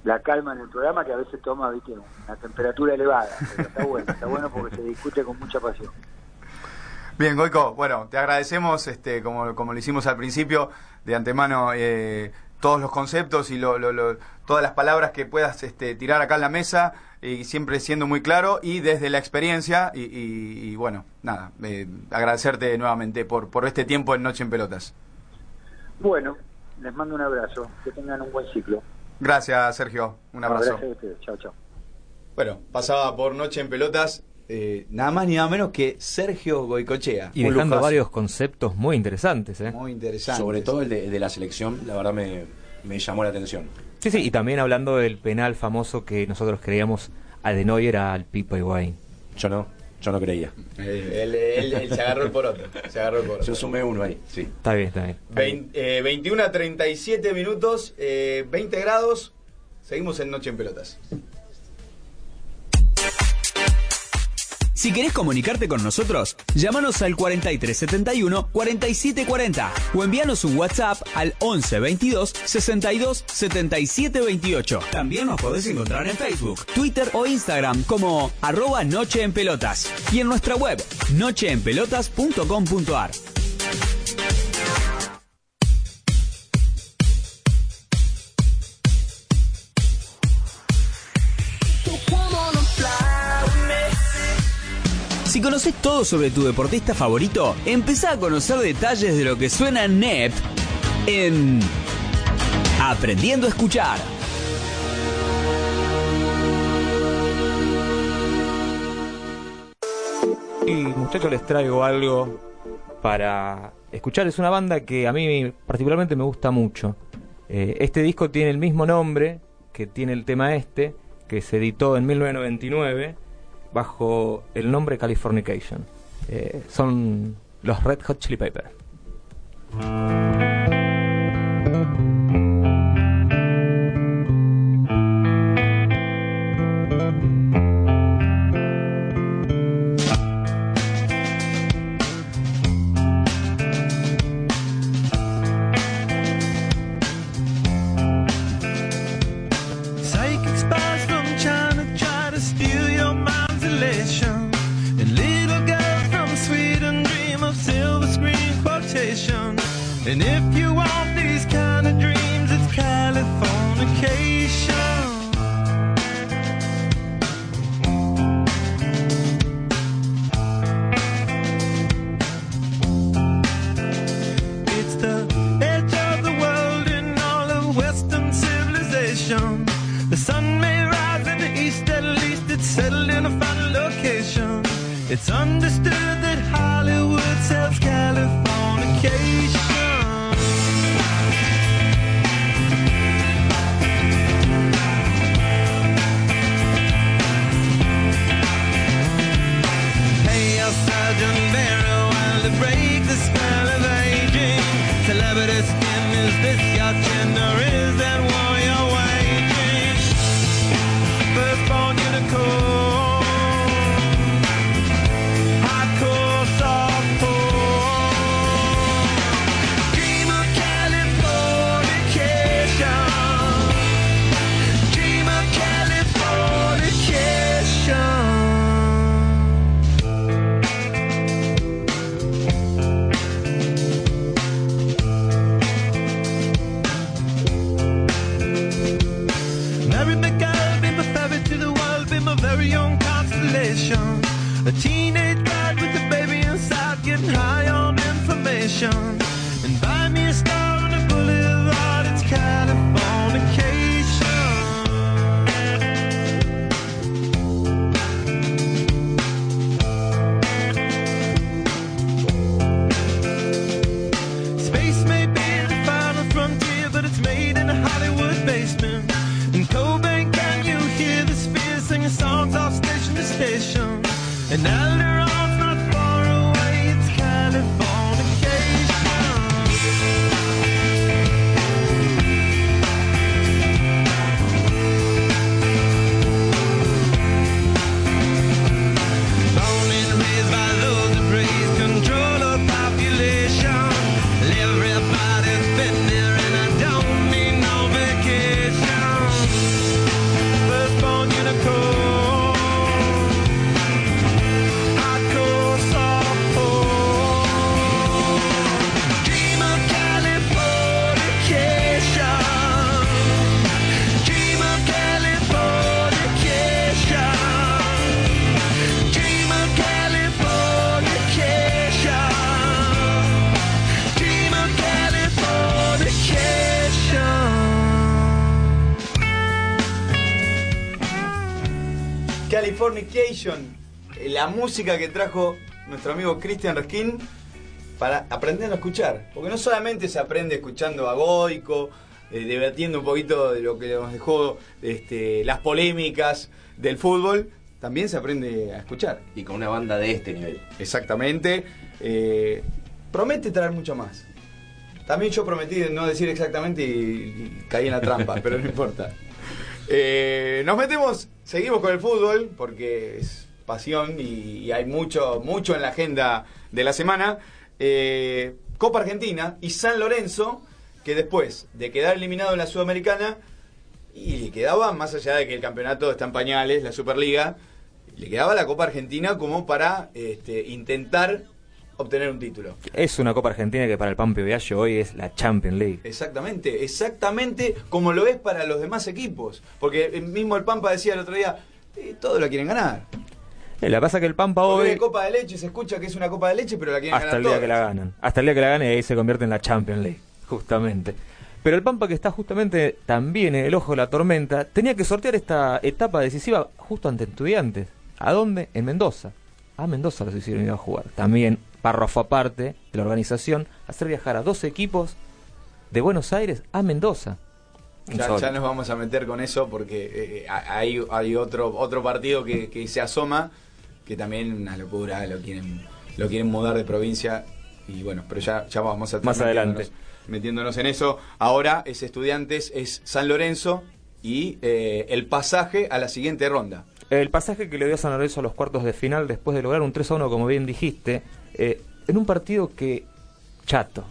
la calma en el programa que a veces toma ¿viste? una temperatura elevada, está bueno, está bueno porque se discute con mucha pasión. Bien, Goico, bueno, te agradecemos, este, como, como lo hicimos al principio, de antemano eh, todos los conceptos y lo, lo, lo, todas las palabras que puedas este, tirar acá en la mesa y siempre siendo muy claro y desde la experiencia y, y, y bueno, nada, eh, agradecerte nuevamente por, por este tiempo en Noche en Pelotas. Bueno, les mando un abrazo, que tengan un buen ciclo. Gracias, Sergio, un abrazo. Gracias a ustedes, chao, chao. Bueno, pasaba por Noche en Pelotas eh, nada más ni nada menos que Sergio Goicochea. Y dejando varios conceptos muy interesantes. ¿eh? Muy interesantes. Sobre todo el de, el de la selección, la verdad me, me, llamó la atención. Sí, sí, y también hablando del penal famoso que nosotros creíamos Adenoyer al Pipa Higuaín. Yo no, yo no creía. Eh, él, él, él, se agarró el poroto. Se agarró el poroto. Yo sumé uno ahí, sí. Está bien, está bien. Está bien. 20, eh, 21 a 37 minutos, eh, 20 grados. Seguimos en Noche en Pelotas. Si querés comunicarte con nosotros, llámanos al 4371 4740 o envíanos un WhatsApp al 11 22 62 77 28. También nos podés encontrar en Facebook, Twitter o Instagram como arroba Noche en Pelotas y en nuestra web nocheenpelotas.com.ar. Si conoces todo sobre tu deportista favorito, empezá a conocer detalles de lo que suena NEP en Aprendiendo a Escuchar. Y muchachos les traigo algo para escuchar. Es una banda que a mí particularmente me gusta mucho. Eh, este disco tiene el mismo nombre que tiene el tema este, que se editó en 1999 bajo el nombre Californication. Eh, son los Red Hot Chili Peppers. Californication, eh, la música que trajo nuestro amigo Christian Reskin para aprender a escuchar. Porque no solamente se aprende escuchando a Goico, eh, debatiendo un poquito de lo que nos dejó este, las polémicas del fútbol, también se aprende a escuchar. Y con una banda de este nivel. Exactamente. Eh, promete traer mucho más. También yo prometí no decir exactamente y, y caí en la trampa, pero no importa. Eh, nos metemos, seguimos con el fútbol porque es pasión y, hay mucho, mucho en la agenda de la semana. Eh, Copa Argentina y San Lorenzo, que después de quedar eliminado en la Sudamericana, y le quedaba, más allá de que el campeonato está en pañales, la Superliga, le quedaba la Copa Argentina como para este, intentar obtener un título. Es una Copa Argentina que para el Pampio Viallo hoy es la Champions League. Exactamente, exactamente como lo es para los demás equipos. Porque el mismo el Pampa decía el otro día, eh, todos la quieren ganar. Eh, La pasa que el Pampa Porque hoy, de copa de leche se escucha que es una copa de leche, pero la quieren hasta ganar el día que la ganan, hasta el día que la ganen y ahí se convierte en la Champions League, justamente. Pero el Pampa que está justamente también en el ojo de la tormenta, tenía que sortear esta etapa decisiva justo ante estudiantes. ¿A dónde? En Mendoza. A Mendoza los hicieron ir a jugar. También, párrafo aparte de la organización, hacer viajar a dos equipos de Buenos Aires a Mendoza. Ya, nos vamos a meter con eso porque eh, hay, hay otro otro partido que, que se asoma que también una locura, lo quieren lo quieren mudar de provincia y bueno, pero ya, ya vamos a Más adelante. metiéndonos- metiéndonos en eso. Ahora es Estudiantes, es San Lorenzo y eh, el pasaje a la siguiente ronda. El pasaje que le dio San Lorenzo a los cuartos de final después de lograr un 3 a 1, como bien dijiste, eh, en un partido que chato,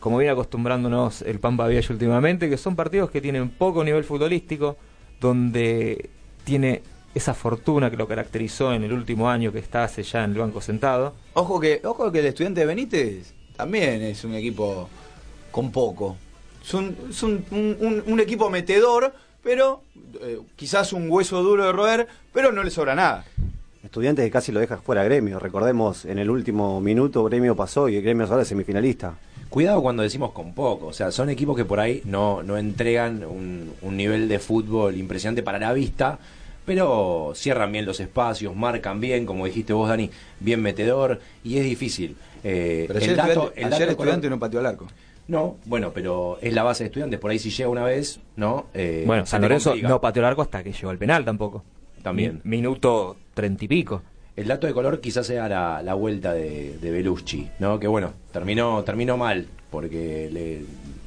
como viene acostumbrándonos el Pampa Viallo últimamente, que son partidos que tienen poco nivel futbolístico, donde tiene esa fortuna que lo caracterizó en el último año que está hace ya en el banco sentado. Ojo que, ojo que el estudiante de Benítez también es un equipo con poco. Es un- un equipo metedor, pero eh, quizás un hueso duro de roer, pero no le sobra nada. Estudiantes que casi lo deja fuera gremio. Recordemos, en el último minuto gremio pasó y el gremio es ahora semifinalista. Cuidado cuando decimos con poco, o sea, son equipos que por ahí no, no entregan un, un nivel de fútbol impresionante para la vista, pero cierran bien los espacios, marcan bien, como dijiste vos, Dani, bien metedor, y es difícil. Eh, Pero el ayer, dato- estudiante, el ayer dato estudiante color- no pateó al arco. No, bueno, pero es la base de estudiantes, por ahí si llega una vez, ¿no? Eh, bueno, San Lorenzo no pateó el arco hasta que llegó al penal tampoco. También. Mi- minuto treinta y pico. El dato de color quizás sea la, la vuelta de, de Belucci, ¿no? Que bueno, terminó, terminó mal, porque le,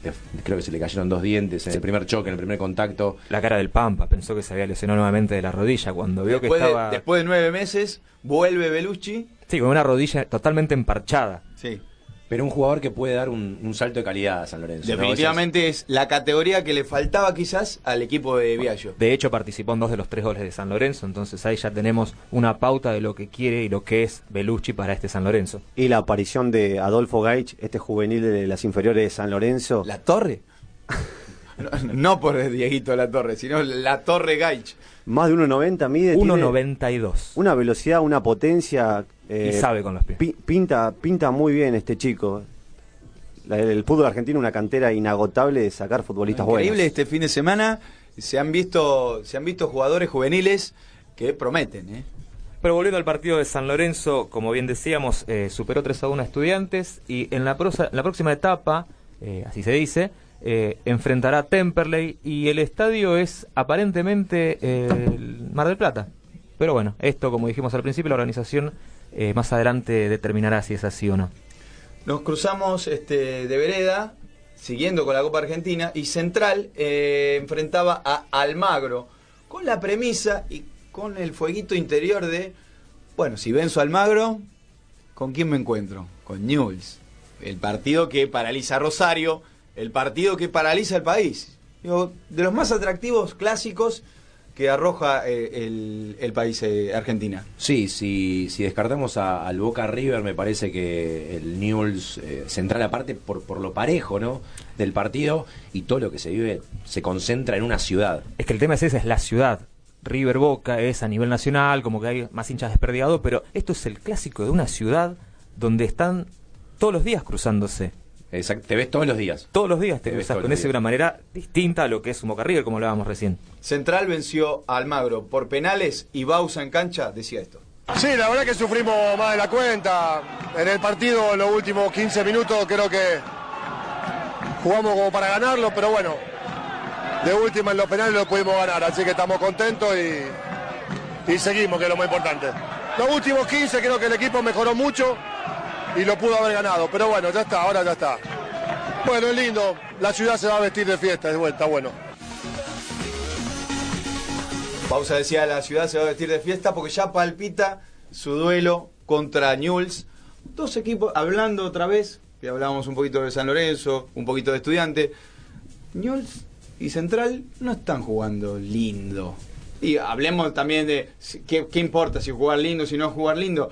le- creo que se le cayeron dos dientes en el primer choque, en el primer contacto. La cara del Pampa, pensó que se había lesionado nuevamente de la rodilla cuando vio que Después, de- estaba... después de nueve meses, vuelve Belucci. Sí, con una rodilla totalmente emparchada. Sí. Pero un jugador que puede dar un, un salto de calidad a San Lorenzo. ¿no? Definitivamente es la categoría que le faltaba quizás al equipo de Viallo. De hecho, participó en dos de los tres goles de San Lorenzo, entonces ahí ya tenemos una pauta de lo que quiere y lo que es Belucci para este San Lorenzo. Y la aparición de Adolfo Gaich, este juvenil de las inferiores de San Lorenzo. ¿La Torre? no, no por Dieguito La Torre, sino La Torre Gaich. Más de 1,90 mide. tiene 1.92. Una velocidad, una potencia. eh, Y sabe con los pies. pi- pinta, pinta muy bien este chico. La- el fútbol argentino una cantera inagotable de sacar futbolistas Increíble buenos. este fin de semana. Se han visto, se han visto jugadores juveniles que prometen, ¿eh? Pero volviendo al partido de San Lorenzo, como bien decíamos, eh, superó 3 a 1 a estudiantes y en la, prosa- la próxima etapa, eh, así se dice, eh, enfrentará a Temperley y el estadio es aparentemente eh, el Mar del Plata. Pero bueno, esto como dijimos al principio, la organización eh, más adelante determinará si es así o no. Nos cruzamos este, de vereda, siguiendo con la Copa Argentina, y Central eh, enfrentaba a Almagro, con la premisa y con el fueguito interior de, bueno, si venzo a Almagro, ¿con quién me encuentro? Con Newell's. El partido que paraliza a Rosario, el partido que paraliza el país. Digo, de los más atractivos clásicos que arroja eh, el, el país eh, Argentina. Sí, si, si descartamos a- al Boca River, me parece que el Newell's eh, central aparte por, por lo parejo, ¿no? Del partido y todo lo que se vive se concentra en una ciudad. Es que el tema es ese, es la ciudad. River Boca es a nivel nacional, como que hay más hinchas desperdigados, pero esto es el clásico de una ciudad donde están todos los días cruzándose. Exacto, te ves todos los días. Todos los días te, Te ves con de una manera distinta a lo que es un Boca River, como hablábamos recién. Central venció a Almagro por penales y Bausa en cancha decía esto. Sí, la verdad que sufrimos más de la cuenta. En el partido, en los últimos 15 minutos, creo que jugamos como para ganarlo, pero bueno, de última en los penales lo pudimos ganar, así que estamos contentos y, y seguimos, que es lo más importante. Los últimos 15 creo que el equipo mejoró mucho y lo pudo haber ganado, pero bueno, ya está, ahora ya está. Bueno, es lindo, la ciudad se va a vestir de fiesta de vuelta, bueno. Bausa decía, la ciudad se va a vestir de fiesta porque ya palpita su duelo contra Newell's. Dos equipos, hablando otra vez, que hablábamos un poquito de San Lorenzo, un poquito de estudiante. Newell's y Central no están jugando lindo. Y hablemos también de qué, qué importa si jugar lindo, si no jugar lindo.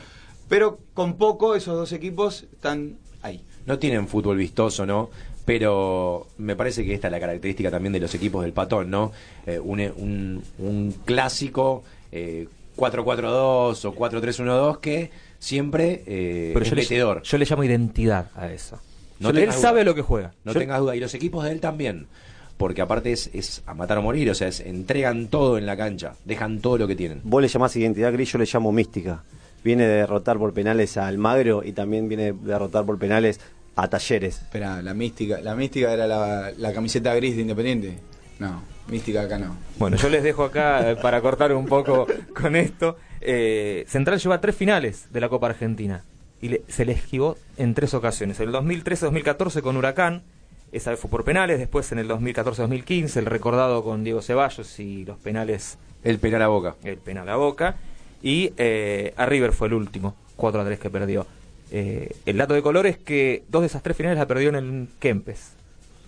Pero con poco esos dos equipos están ahí. No tienen fútbol vistoso, ¿no? Pero me parece que esta es la característica también de los equipos del patón, ¿no? Eh, un, un- un clásico eh, 4-4-2 o 4-3-1-2 que siempre eh, Pero es yo le, metedor. yo le llamo identidad a eso. No Yo le- él sabe lo que juega. No Yo- tengas duda. Y los equipos de él también. Porque aparte es, es a matar o morir, o sea, es- entregan todo en la cancha, dejan todo lo que tienen. Vos le llamás identidad gris, yo le llamo mística. Viene de derrotar por penales a Almagro y también viene de derrotar por penales a Talleres. Espera, la mística, la mística era la, la camiseta gris de Independiente. No, mística acá no. Bueno, yo les dejo acá eh, para cortar un poco con esto. Eh, Central lleva tres finales de la Copa Argentina y le- se le esquivó en tres ocasiones. El 2013-2014 con Huracán, esa vez fue por penales, después en el 2014-2015 el recordado con Diego Ceballos y los penales, El penal a boca. el penal a Boca, y eh, a River fue el último, 4 a 3 que perdió. Eh, el dato de color es que dos de esas tres finales la perdió en el Kempes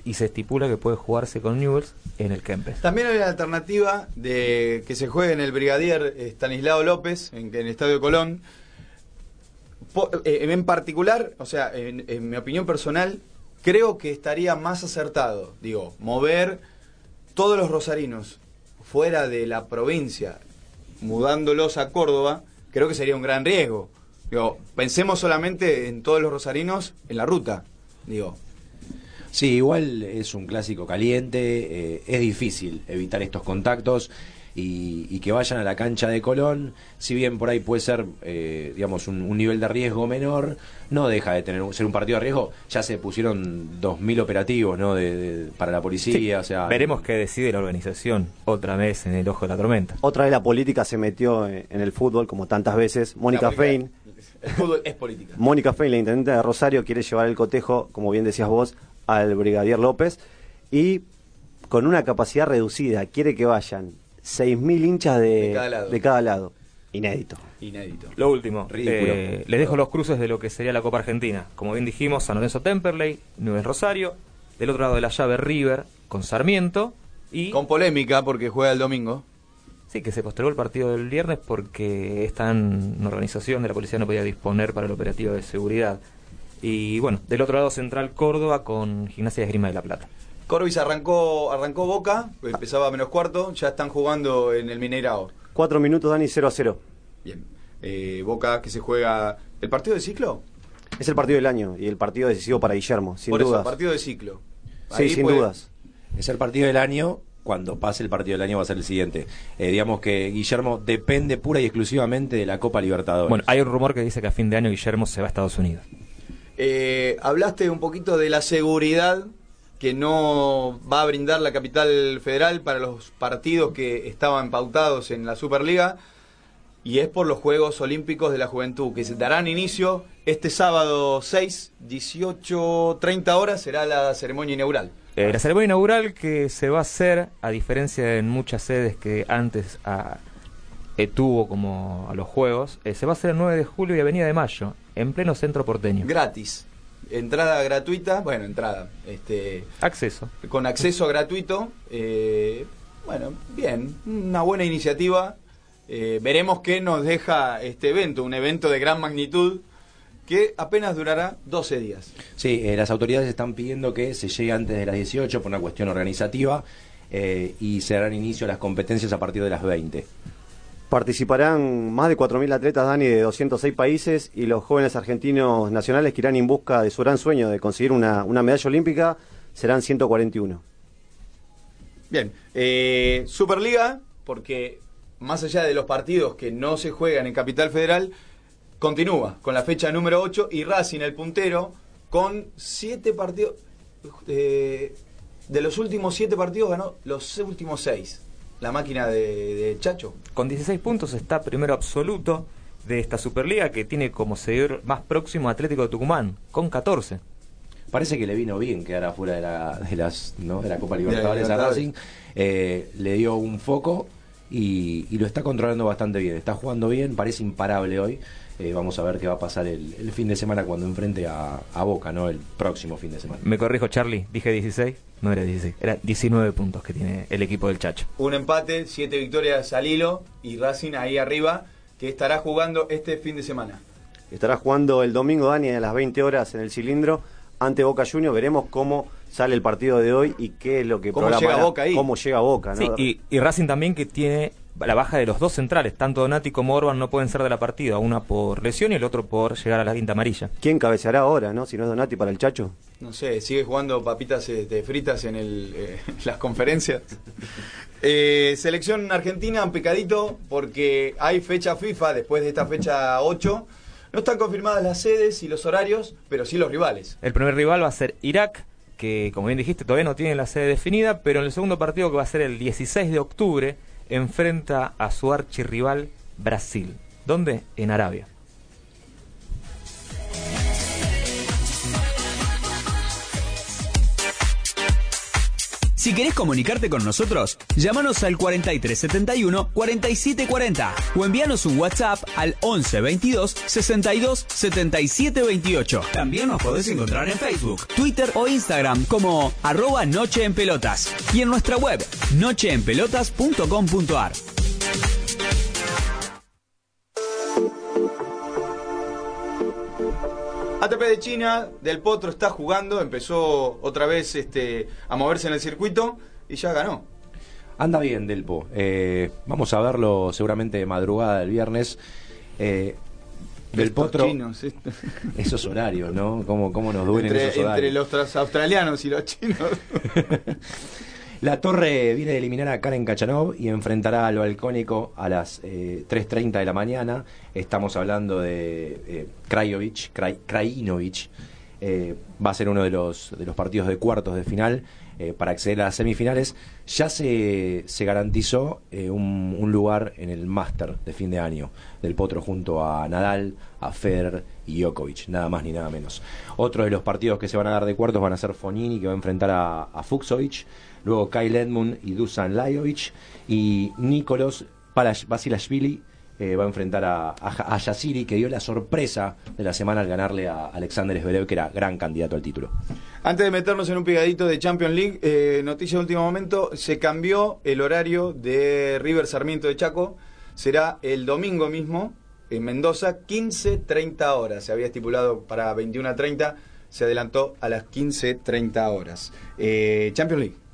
y se estipula que puede jugarse con Newells en el Kempes. También hay la alternativa de que se juegue en el Brigadier Estanislao López, en, en el Estadio Colón. Eh, en particular, o sea, en, en mi opinión personal, creo que estaría más acertado, digo, mover todos los rosarinos fuera de la provincia, mudándolos a Córdoba, creo que sería un gran riesgo. Digo, pensemos solamente en todos los rosarinos en la ruta, digo. Sí, igual es un clásico caliente, eh, es difícil evitar estos contactos y, y que vayan a la cancha de Colón, si bien por ahí puede ser, eh, digamos, un, un nivel de riesgo menor, no deja de tener ser un partido de riesgo. Ya se pusieron 2.000 operativos ¿no? de, de- para la policía, o sea... Veremos qué decide la organización otra vez en el ojo de la tormenta. Otra vez la política se metió en el fútbol, como tantas veces. Mónica Fein, El fútbol es política. Mónica Fein, la intendente de Rosario, quiere llevar el cotejo, como bien decías vos, al Brigadier López y con una capacidad reducida. Quiere que vayan 6.000 hinchas de, De cada lado. de cada lado. Inédito. Inédito. Lo último, Ridículo. eh, les dejo los cruces de lo que sería la Copa Argentina. Como bien dijimos, San Lorenzo Temperley, Nubes Rosario, del otro lado de la llave River con Sarmiento y Con polémica porque juega el domingo. sí que se postergó el partido del viernes porque esta organización de la policía no podía disponer para el operativo de seguridad. Y bueno, del otro lado Central Córdoba con Gimnasia de Esgrima de la Plata. Corbis arrancó, arrancó Boca, empezaba a menos cuarto, ya están jugando en el Mineirao. Cuatro minutos, Dani, 0 a 0. Bien. Eh, Boca que se juega. ¿El partido de ciclo? Es el partido del año y el partido decisivo para Guillermo, sin Por dudas. eso, partido de ciclo. Sí, sin puede- dudas. Es el partido del año. Cuando pase el partido del año va a ser el siguiente. Eh, digamos que Guillermo depende pura y exclusivamente de la Copa Libertadores. Bueno, hay un rumor que dice que a fin de año Guillermo se va a Estados Unidos. Eh, hablaste un poquito de la seguridad que no va a brindar la capital federal para los partidos que estaban pautados en la Superliga y es por los Juegos Olímpicos de la Juventud que se darán inicio este sábado 6, 18, 30 horas será la ceremonia inaugural. Eh, la ceremonia inaugural que se va a hacer, a diferencia de muchas sedes que antes ah, eh, tuvo como a los Juegos, eh, se va a hacer el 9 de julio y Avenida de Mayo, en pleno centro porteño. Gratis. Entrada gratuita, bueno, entrada, este, Acceso. con acceso gratuito. eh, bueno, bien, una buena iniciativa. Eh, veremos qué nos deja este evento, un evento de gran magnitud que apenas durará 12 días. Sí, eh, las autoridades están pidiendo que se llegue antes de las 18 por una cuestión organizativa eh, y se darán inicio a las competencias a partir de las 20. Participarán más de 4.000 atletas, Dani, de 206 países y los jóvenes argentinos nacionales que irán en busca de su gran sueño de conseguir una, una medalla olímpica serán 141. Bien, eh, Superliga, porque más allá de los partidos que no se juegan en Capital Federal, continúa con la fecha número 8 y Racing, el puntero, con 7 partidos. eh, de los últimos 7 partidos ganó los últimos 6. La máquina de, de Chacho. Con 16 puntos está primero absoluto de esta Superliga que tiene como seguidor más próximo Atlético de Tucumán, con 14. Parece que le vino bien quedar afuera de la, de las, ¿no? de la Copa Libertadores a. Racing. Eh, le dio un foco y, y lo está controlando bastante bien. Está jugando bien, parece imparable hoy. Eh, vamos a ver qué va a pasar el, el fin de semana cuando enfrente a, a Boca, ¿no? El próximo fin de semana. Me corrijo, Charlie, dije 16, no era 16, era 19 puntos que tiene el equipo del Chacho. Un empate, 7 victorias al hilo y Racing ahí arriba, que estará jugando este fin de semana. Estará jugando el domingo, Dani, a las 20 horas en el cilindro ante Boca Juniors. Veremos cómo sale el partido de hoy y qué es lo que ¿Cómo llega Boca ahí? Cómo llega Boca, ¿no? Sí, y, y Racing también que tiene la baja de los dos centrales, tanto Donati como Orban no pueden ser de la partida, una por lesión y el otro por llegar a la quinta amarilla. ¿Quién cabeceará ahora, no? Si no es Donati para el Chacho. No sé, sigue jugando papitas este, fritas en el, eh, las conferencias. Eh, selección argentina, un pecadito, porque hay fecha FIFA después de esta fecha 8. No están confirmadas las sedes y los horarios, pero sí los rivales. El primer rival va a ser Irak, que como bien dijiste todavía no tiene la sede definida, pero en el segundo partido que va a ser el 16 de octubre, enfrenta a su archirrival Brasil. ¿Dónde? En Arabia. Si querés comunicarte con nosotros, llámanos al 4371 4740 o envíanos un WhatsApp al 11 22 62 77 28. También nos podés encontrar en Facebook, Twitter o Instagram como arroba Noche en Pelotas y en nuestra web nocheenpelotas.com.ar. ATP de China, Del Potro está jugando, empezó otra vez este, a moverse en el circuito y ya ganó. Anda bien, Delpo. Eh, vamos a verlo seguramente de madrugada del viernes. Eh, del Estos Potro, chinos, esto. esos horarios, ¿no? ¿Cómo, cómo nos duelen entre, esos entre horarios? los tras- australianos y los chinos. La Torre viene de eliminar a Karen Kachanov y enfrentará al Balcónico a las eh, 3.30 de la mañana. Estamos hablando de eh, Krajovic, Kraj- Krajinovic. Eh, va a ser uno de los, de los partidos de cuartos de final eh, para acceder a las semifinales. Ya se, se garantizó eh, un, un lugar en el máster de fin de año del Potro junto a Nadal, a Federer y Djokovic, nada más ni nada menos. Otro de los partidos que se van a dar de cuartos van a ser Fonini, que va a enfrentar a, a Fuxovic, luego Kyle Edmund y Dusan Lajovic, y Nicolos Basilashvili eh, va a enfrentar a, a, Yassiri, que dio la sorpresa de la semana al ganarle a Alexander Zverev, que era gran candidato al título. Antes de meternos en un pegadito de Champions League, eh, noticia de último momento, se cambió el horario de River Sarmiento de Chaco. Será el domingo mismo, en Mendoza, 15.30 horas. Se había estipulado para 21.30, se adelantó a las 15.30 horas. Eh, Champions League.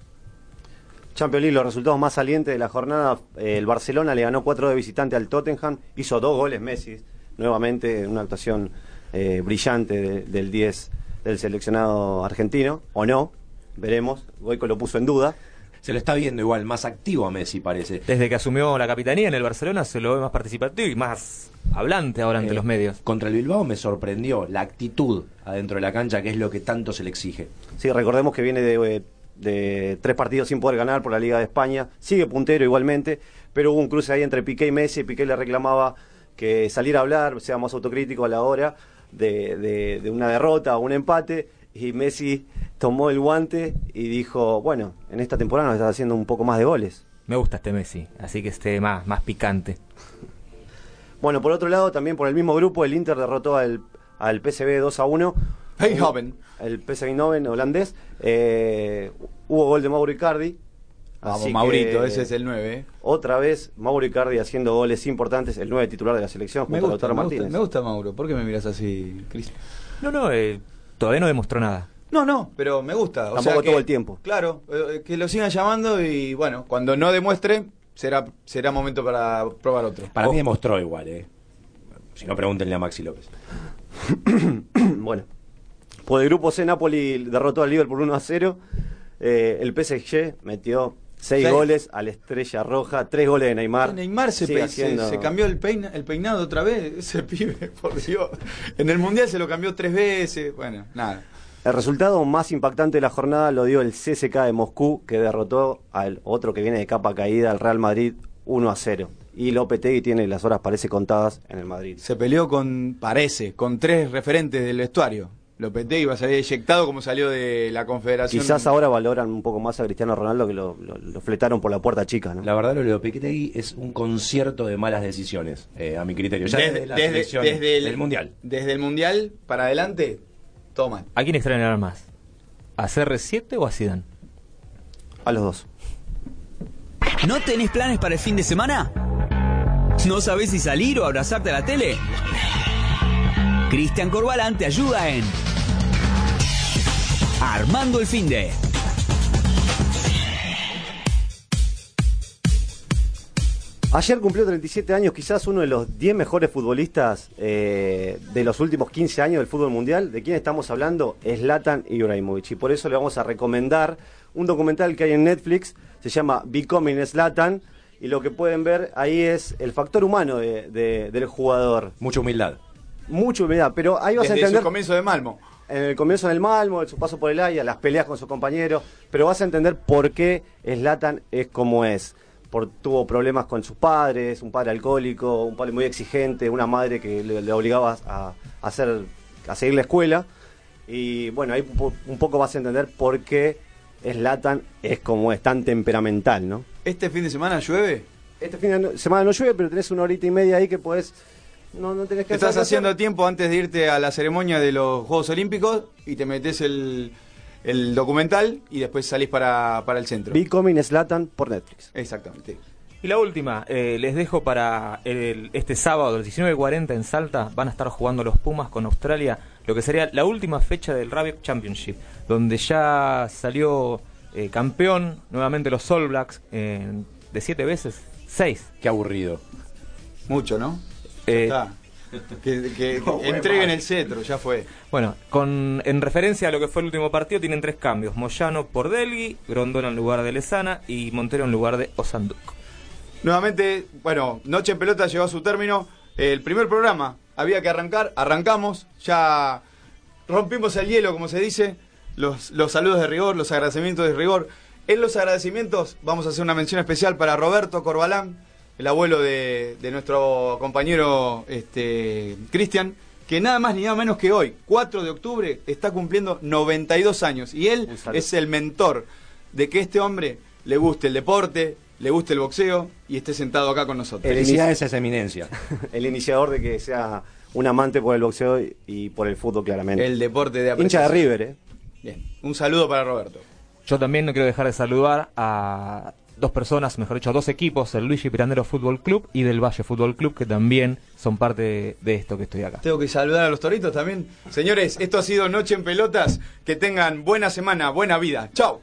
Champions League, los resultados más salientes de la jornada. eh, el Barcelona le ganó 4 de visitante al Tottenham. Hizo dos goles Messi. Nuevamente una actuación eh, brillante de- del 10 del seleccionado argentino. O no. Veremos. Goico lo puso en duda. se lo está viendo igual más activo a Messi, parece. Desde que asumió la capitanía en el Barcelona se lo ve más participativo y más hablante ahora ante Eh, los medios. Contra el Bilbao me sorprendió la actitud adentro de la cancha, que es lo que tanto se le exige. Sí, recordemos que viene de, eh, de tres partidos sin poder ganar por la Liga de España. Sigue puntero igualmente, pero hubo un cruce ahí entre Piqué y Messi. Piqué le reclamaba que saliera a hablar, sea más autocrítico a la hora de, de- de una derrota o un empate. Y Messi tomó el guante y dijo, bueno, en esta temporada nos está haciendo un poco más de goles. Me gusta este Messi, así que esté más, más picante. Bueno, por otro lado, también por el mismo grupo, el Inter derrotó al, al PSV 2 a 1. Eindhoven. El PSV Eindhoven holandés. Eh, hubo gol de Mauro Icardi. Vamos, Así Maurito, que, ese es el 9. ¿eh? Otra vez Mauro Icardi haciendo goles importantes, el 9 titular de la selección Me junto a gusta, Lautaro me gusta, Martínez. me gusta Mauro. ¿Por qué me miras así, Cris? No, no, eh, todavía no demostró nada. No, no, pero me gusta. O Tampoco sea que- todo el tiempo. Claro, eh, que lo sigan llamando y bueno, cuando no demuestre, será, será momento para probar otro. Para mí demostró igual, ¿eh? Si no, pregúntenle a Maxi López. bueno, por el grupo C, Napoli derrotó al Liverpool 1 a 0. Eh, el PSG metió 6 Sí. goles a la estrella roja, 3 goles de Neymar. Neymar se, pe- se cambió el, peina- el peinado otra vez, ese pibe, por Dios. En el Mundial se lo cambió tres veces, bueno, nada. El resultado más impactante de la jornada lo dio el CSK de Moscú, que derrotó al otro que viene de capa caída, al Real Madrid 1 a 0. Y Lopetegui tiene las horas, parece, contadas en el Madrid. Se peleó con, parece, con tres referentes del vestuario. Lopetegui va a salir eyectado como salió de la Confederación. Quizás ahora valoran un poco más a Cristiano Ronaldo que lo, lo- lo fletaron por la puerta chica, ¿no? La verdad, lo de Lopetegui es un concierto de malas decisiones, eh, a mi criterio. Ya desde, desde, la desde- selección desde el, del Mundial. Desde el Mundial para adelante, toma. ¿A quién extrañar más? ¿A CR7 o a Zidane? A los dos. ¿No tenés planes para el fin de semana? ¿No sabés si salir o abrazarte a la tele? Cristian Corbalán te ayuda en Armando el fin de. Ayer cumplió 37 años, quizás uno de los 10 mejores futbolistas eh, de los últimos 15 años del fútbol mundial. ¿De quién estamos hablando? Zlatan Ibrahimovic. Y por eso le vamos a recomendar un documental que hay en Netflix, se llama Becoming Zlatan. Y lo que pueden ver ahí es el factor humano de- de- del jugador. Mucha humildad. Mucha humildad, pero ahí vas Desde a entender su comienzo de Malmo. En el comienzo en el Malmo, en su paso por el Haya, las peleas con sus compañeros, pero vas a entender por qué Slatan es como es. Por, tuvo problemas con sus padres, un padre alcohólico, un padre muy exigente, una madre que le, le obligaba a, a hacer, a seguir la escuela. Y bueno, ahí un poco vas a entender por qué Slatan es como es, tan temperamental, ¿no? ¿Este fin de semana llueve? Este fin de semana no llueve, pero tenés una horita y media ahí que podés... No, no tenés que Estás hacer haciendo hacer. tiempo antes de irte a la ceremonia de los Juegos Olímpicos y te metes el, el documental y después salís para, para el centro. Becoming Slatan por Netflix. Exactamente. Y la última, eh, les dejo para el- este sábado, a las 19.40 en Salta, van a estar jugando los Pumas con Australia, lo que sería la última fecha del Rugby Championship, donde ya salió eh, campeón nuevamente los All Blacks eh, de siete veces, seis. Qué aburrido. Mucho, ¿no? Eh. Que, No, entreguen el cetro, ya fue. Bueno, con, en referencia a lo que fue el último partido, tienen tres cambios. Moyano por Delgui, Grondona en lugar de Lesana y Montero en lugar de Osanduk. Nuevamente, bueno, Noche en Pelota llegó a su término. El primer programa había que arrancar, arrancamos, ya rompimos el hielo, como se dice. Los, los saludos de rigor, los agradecimientos de rigor. En los agradecimientos vamos a hacer una mención especial para Roberto Corbalán, el abuelo de, de nuestro compañero este, Cristian, que nada más ni nada menos que hoy, 4 de octubre, está cumpliendo 92 años. Y él es el mentor de que este hombre le guste el deporte, le guste el boxeo y esté sentado acá con nosotros. El Felicidades a esa eminencia. el iniciador de que sea un amante por el boxeo y- por el fútbol claramente. El deporte de Hincha de apreciación. River, ¿eh? Bien, un saludo para Roberto. Yo también no quiero dejar de saludar a dos personas, mejor dicho, dos equipos, el Luigi Pirandero Fútbol Club y del Valle Fútbol Club, que también son parte de, de esto que estoy acá. Tengo que saludar a los toritos también. Señores, esto ha sido Noche en Pelotas. Que tengan buena semana, buena vida. Chao.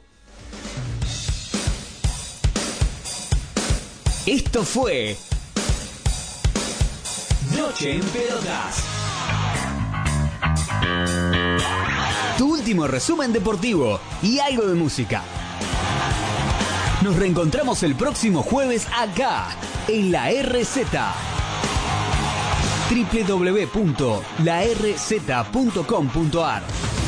Esto fue Noche en Pelotas. Tu último resumen deportivo y algo de música. Nos reencontramos el próximo jueves acá, en la RZ www.larz.com.ar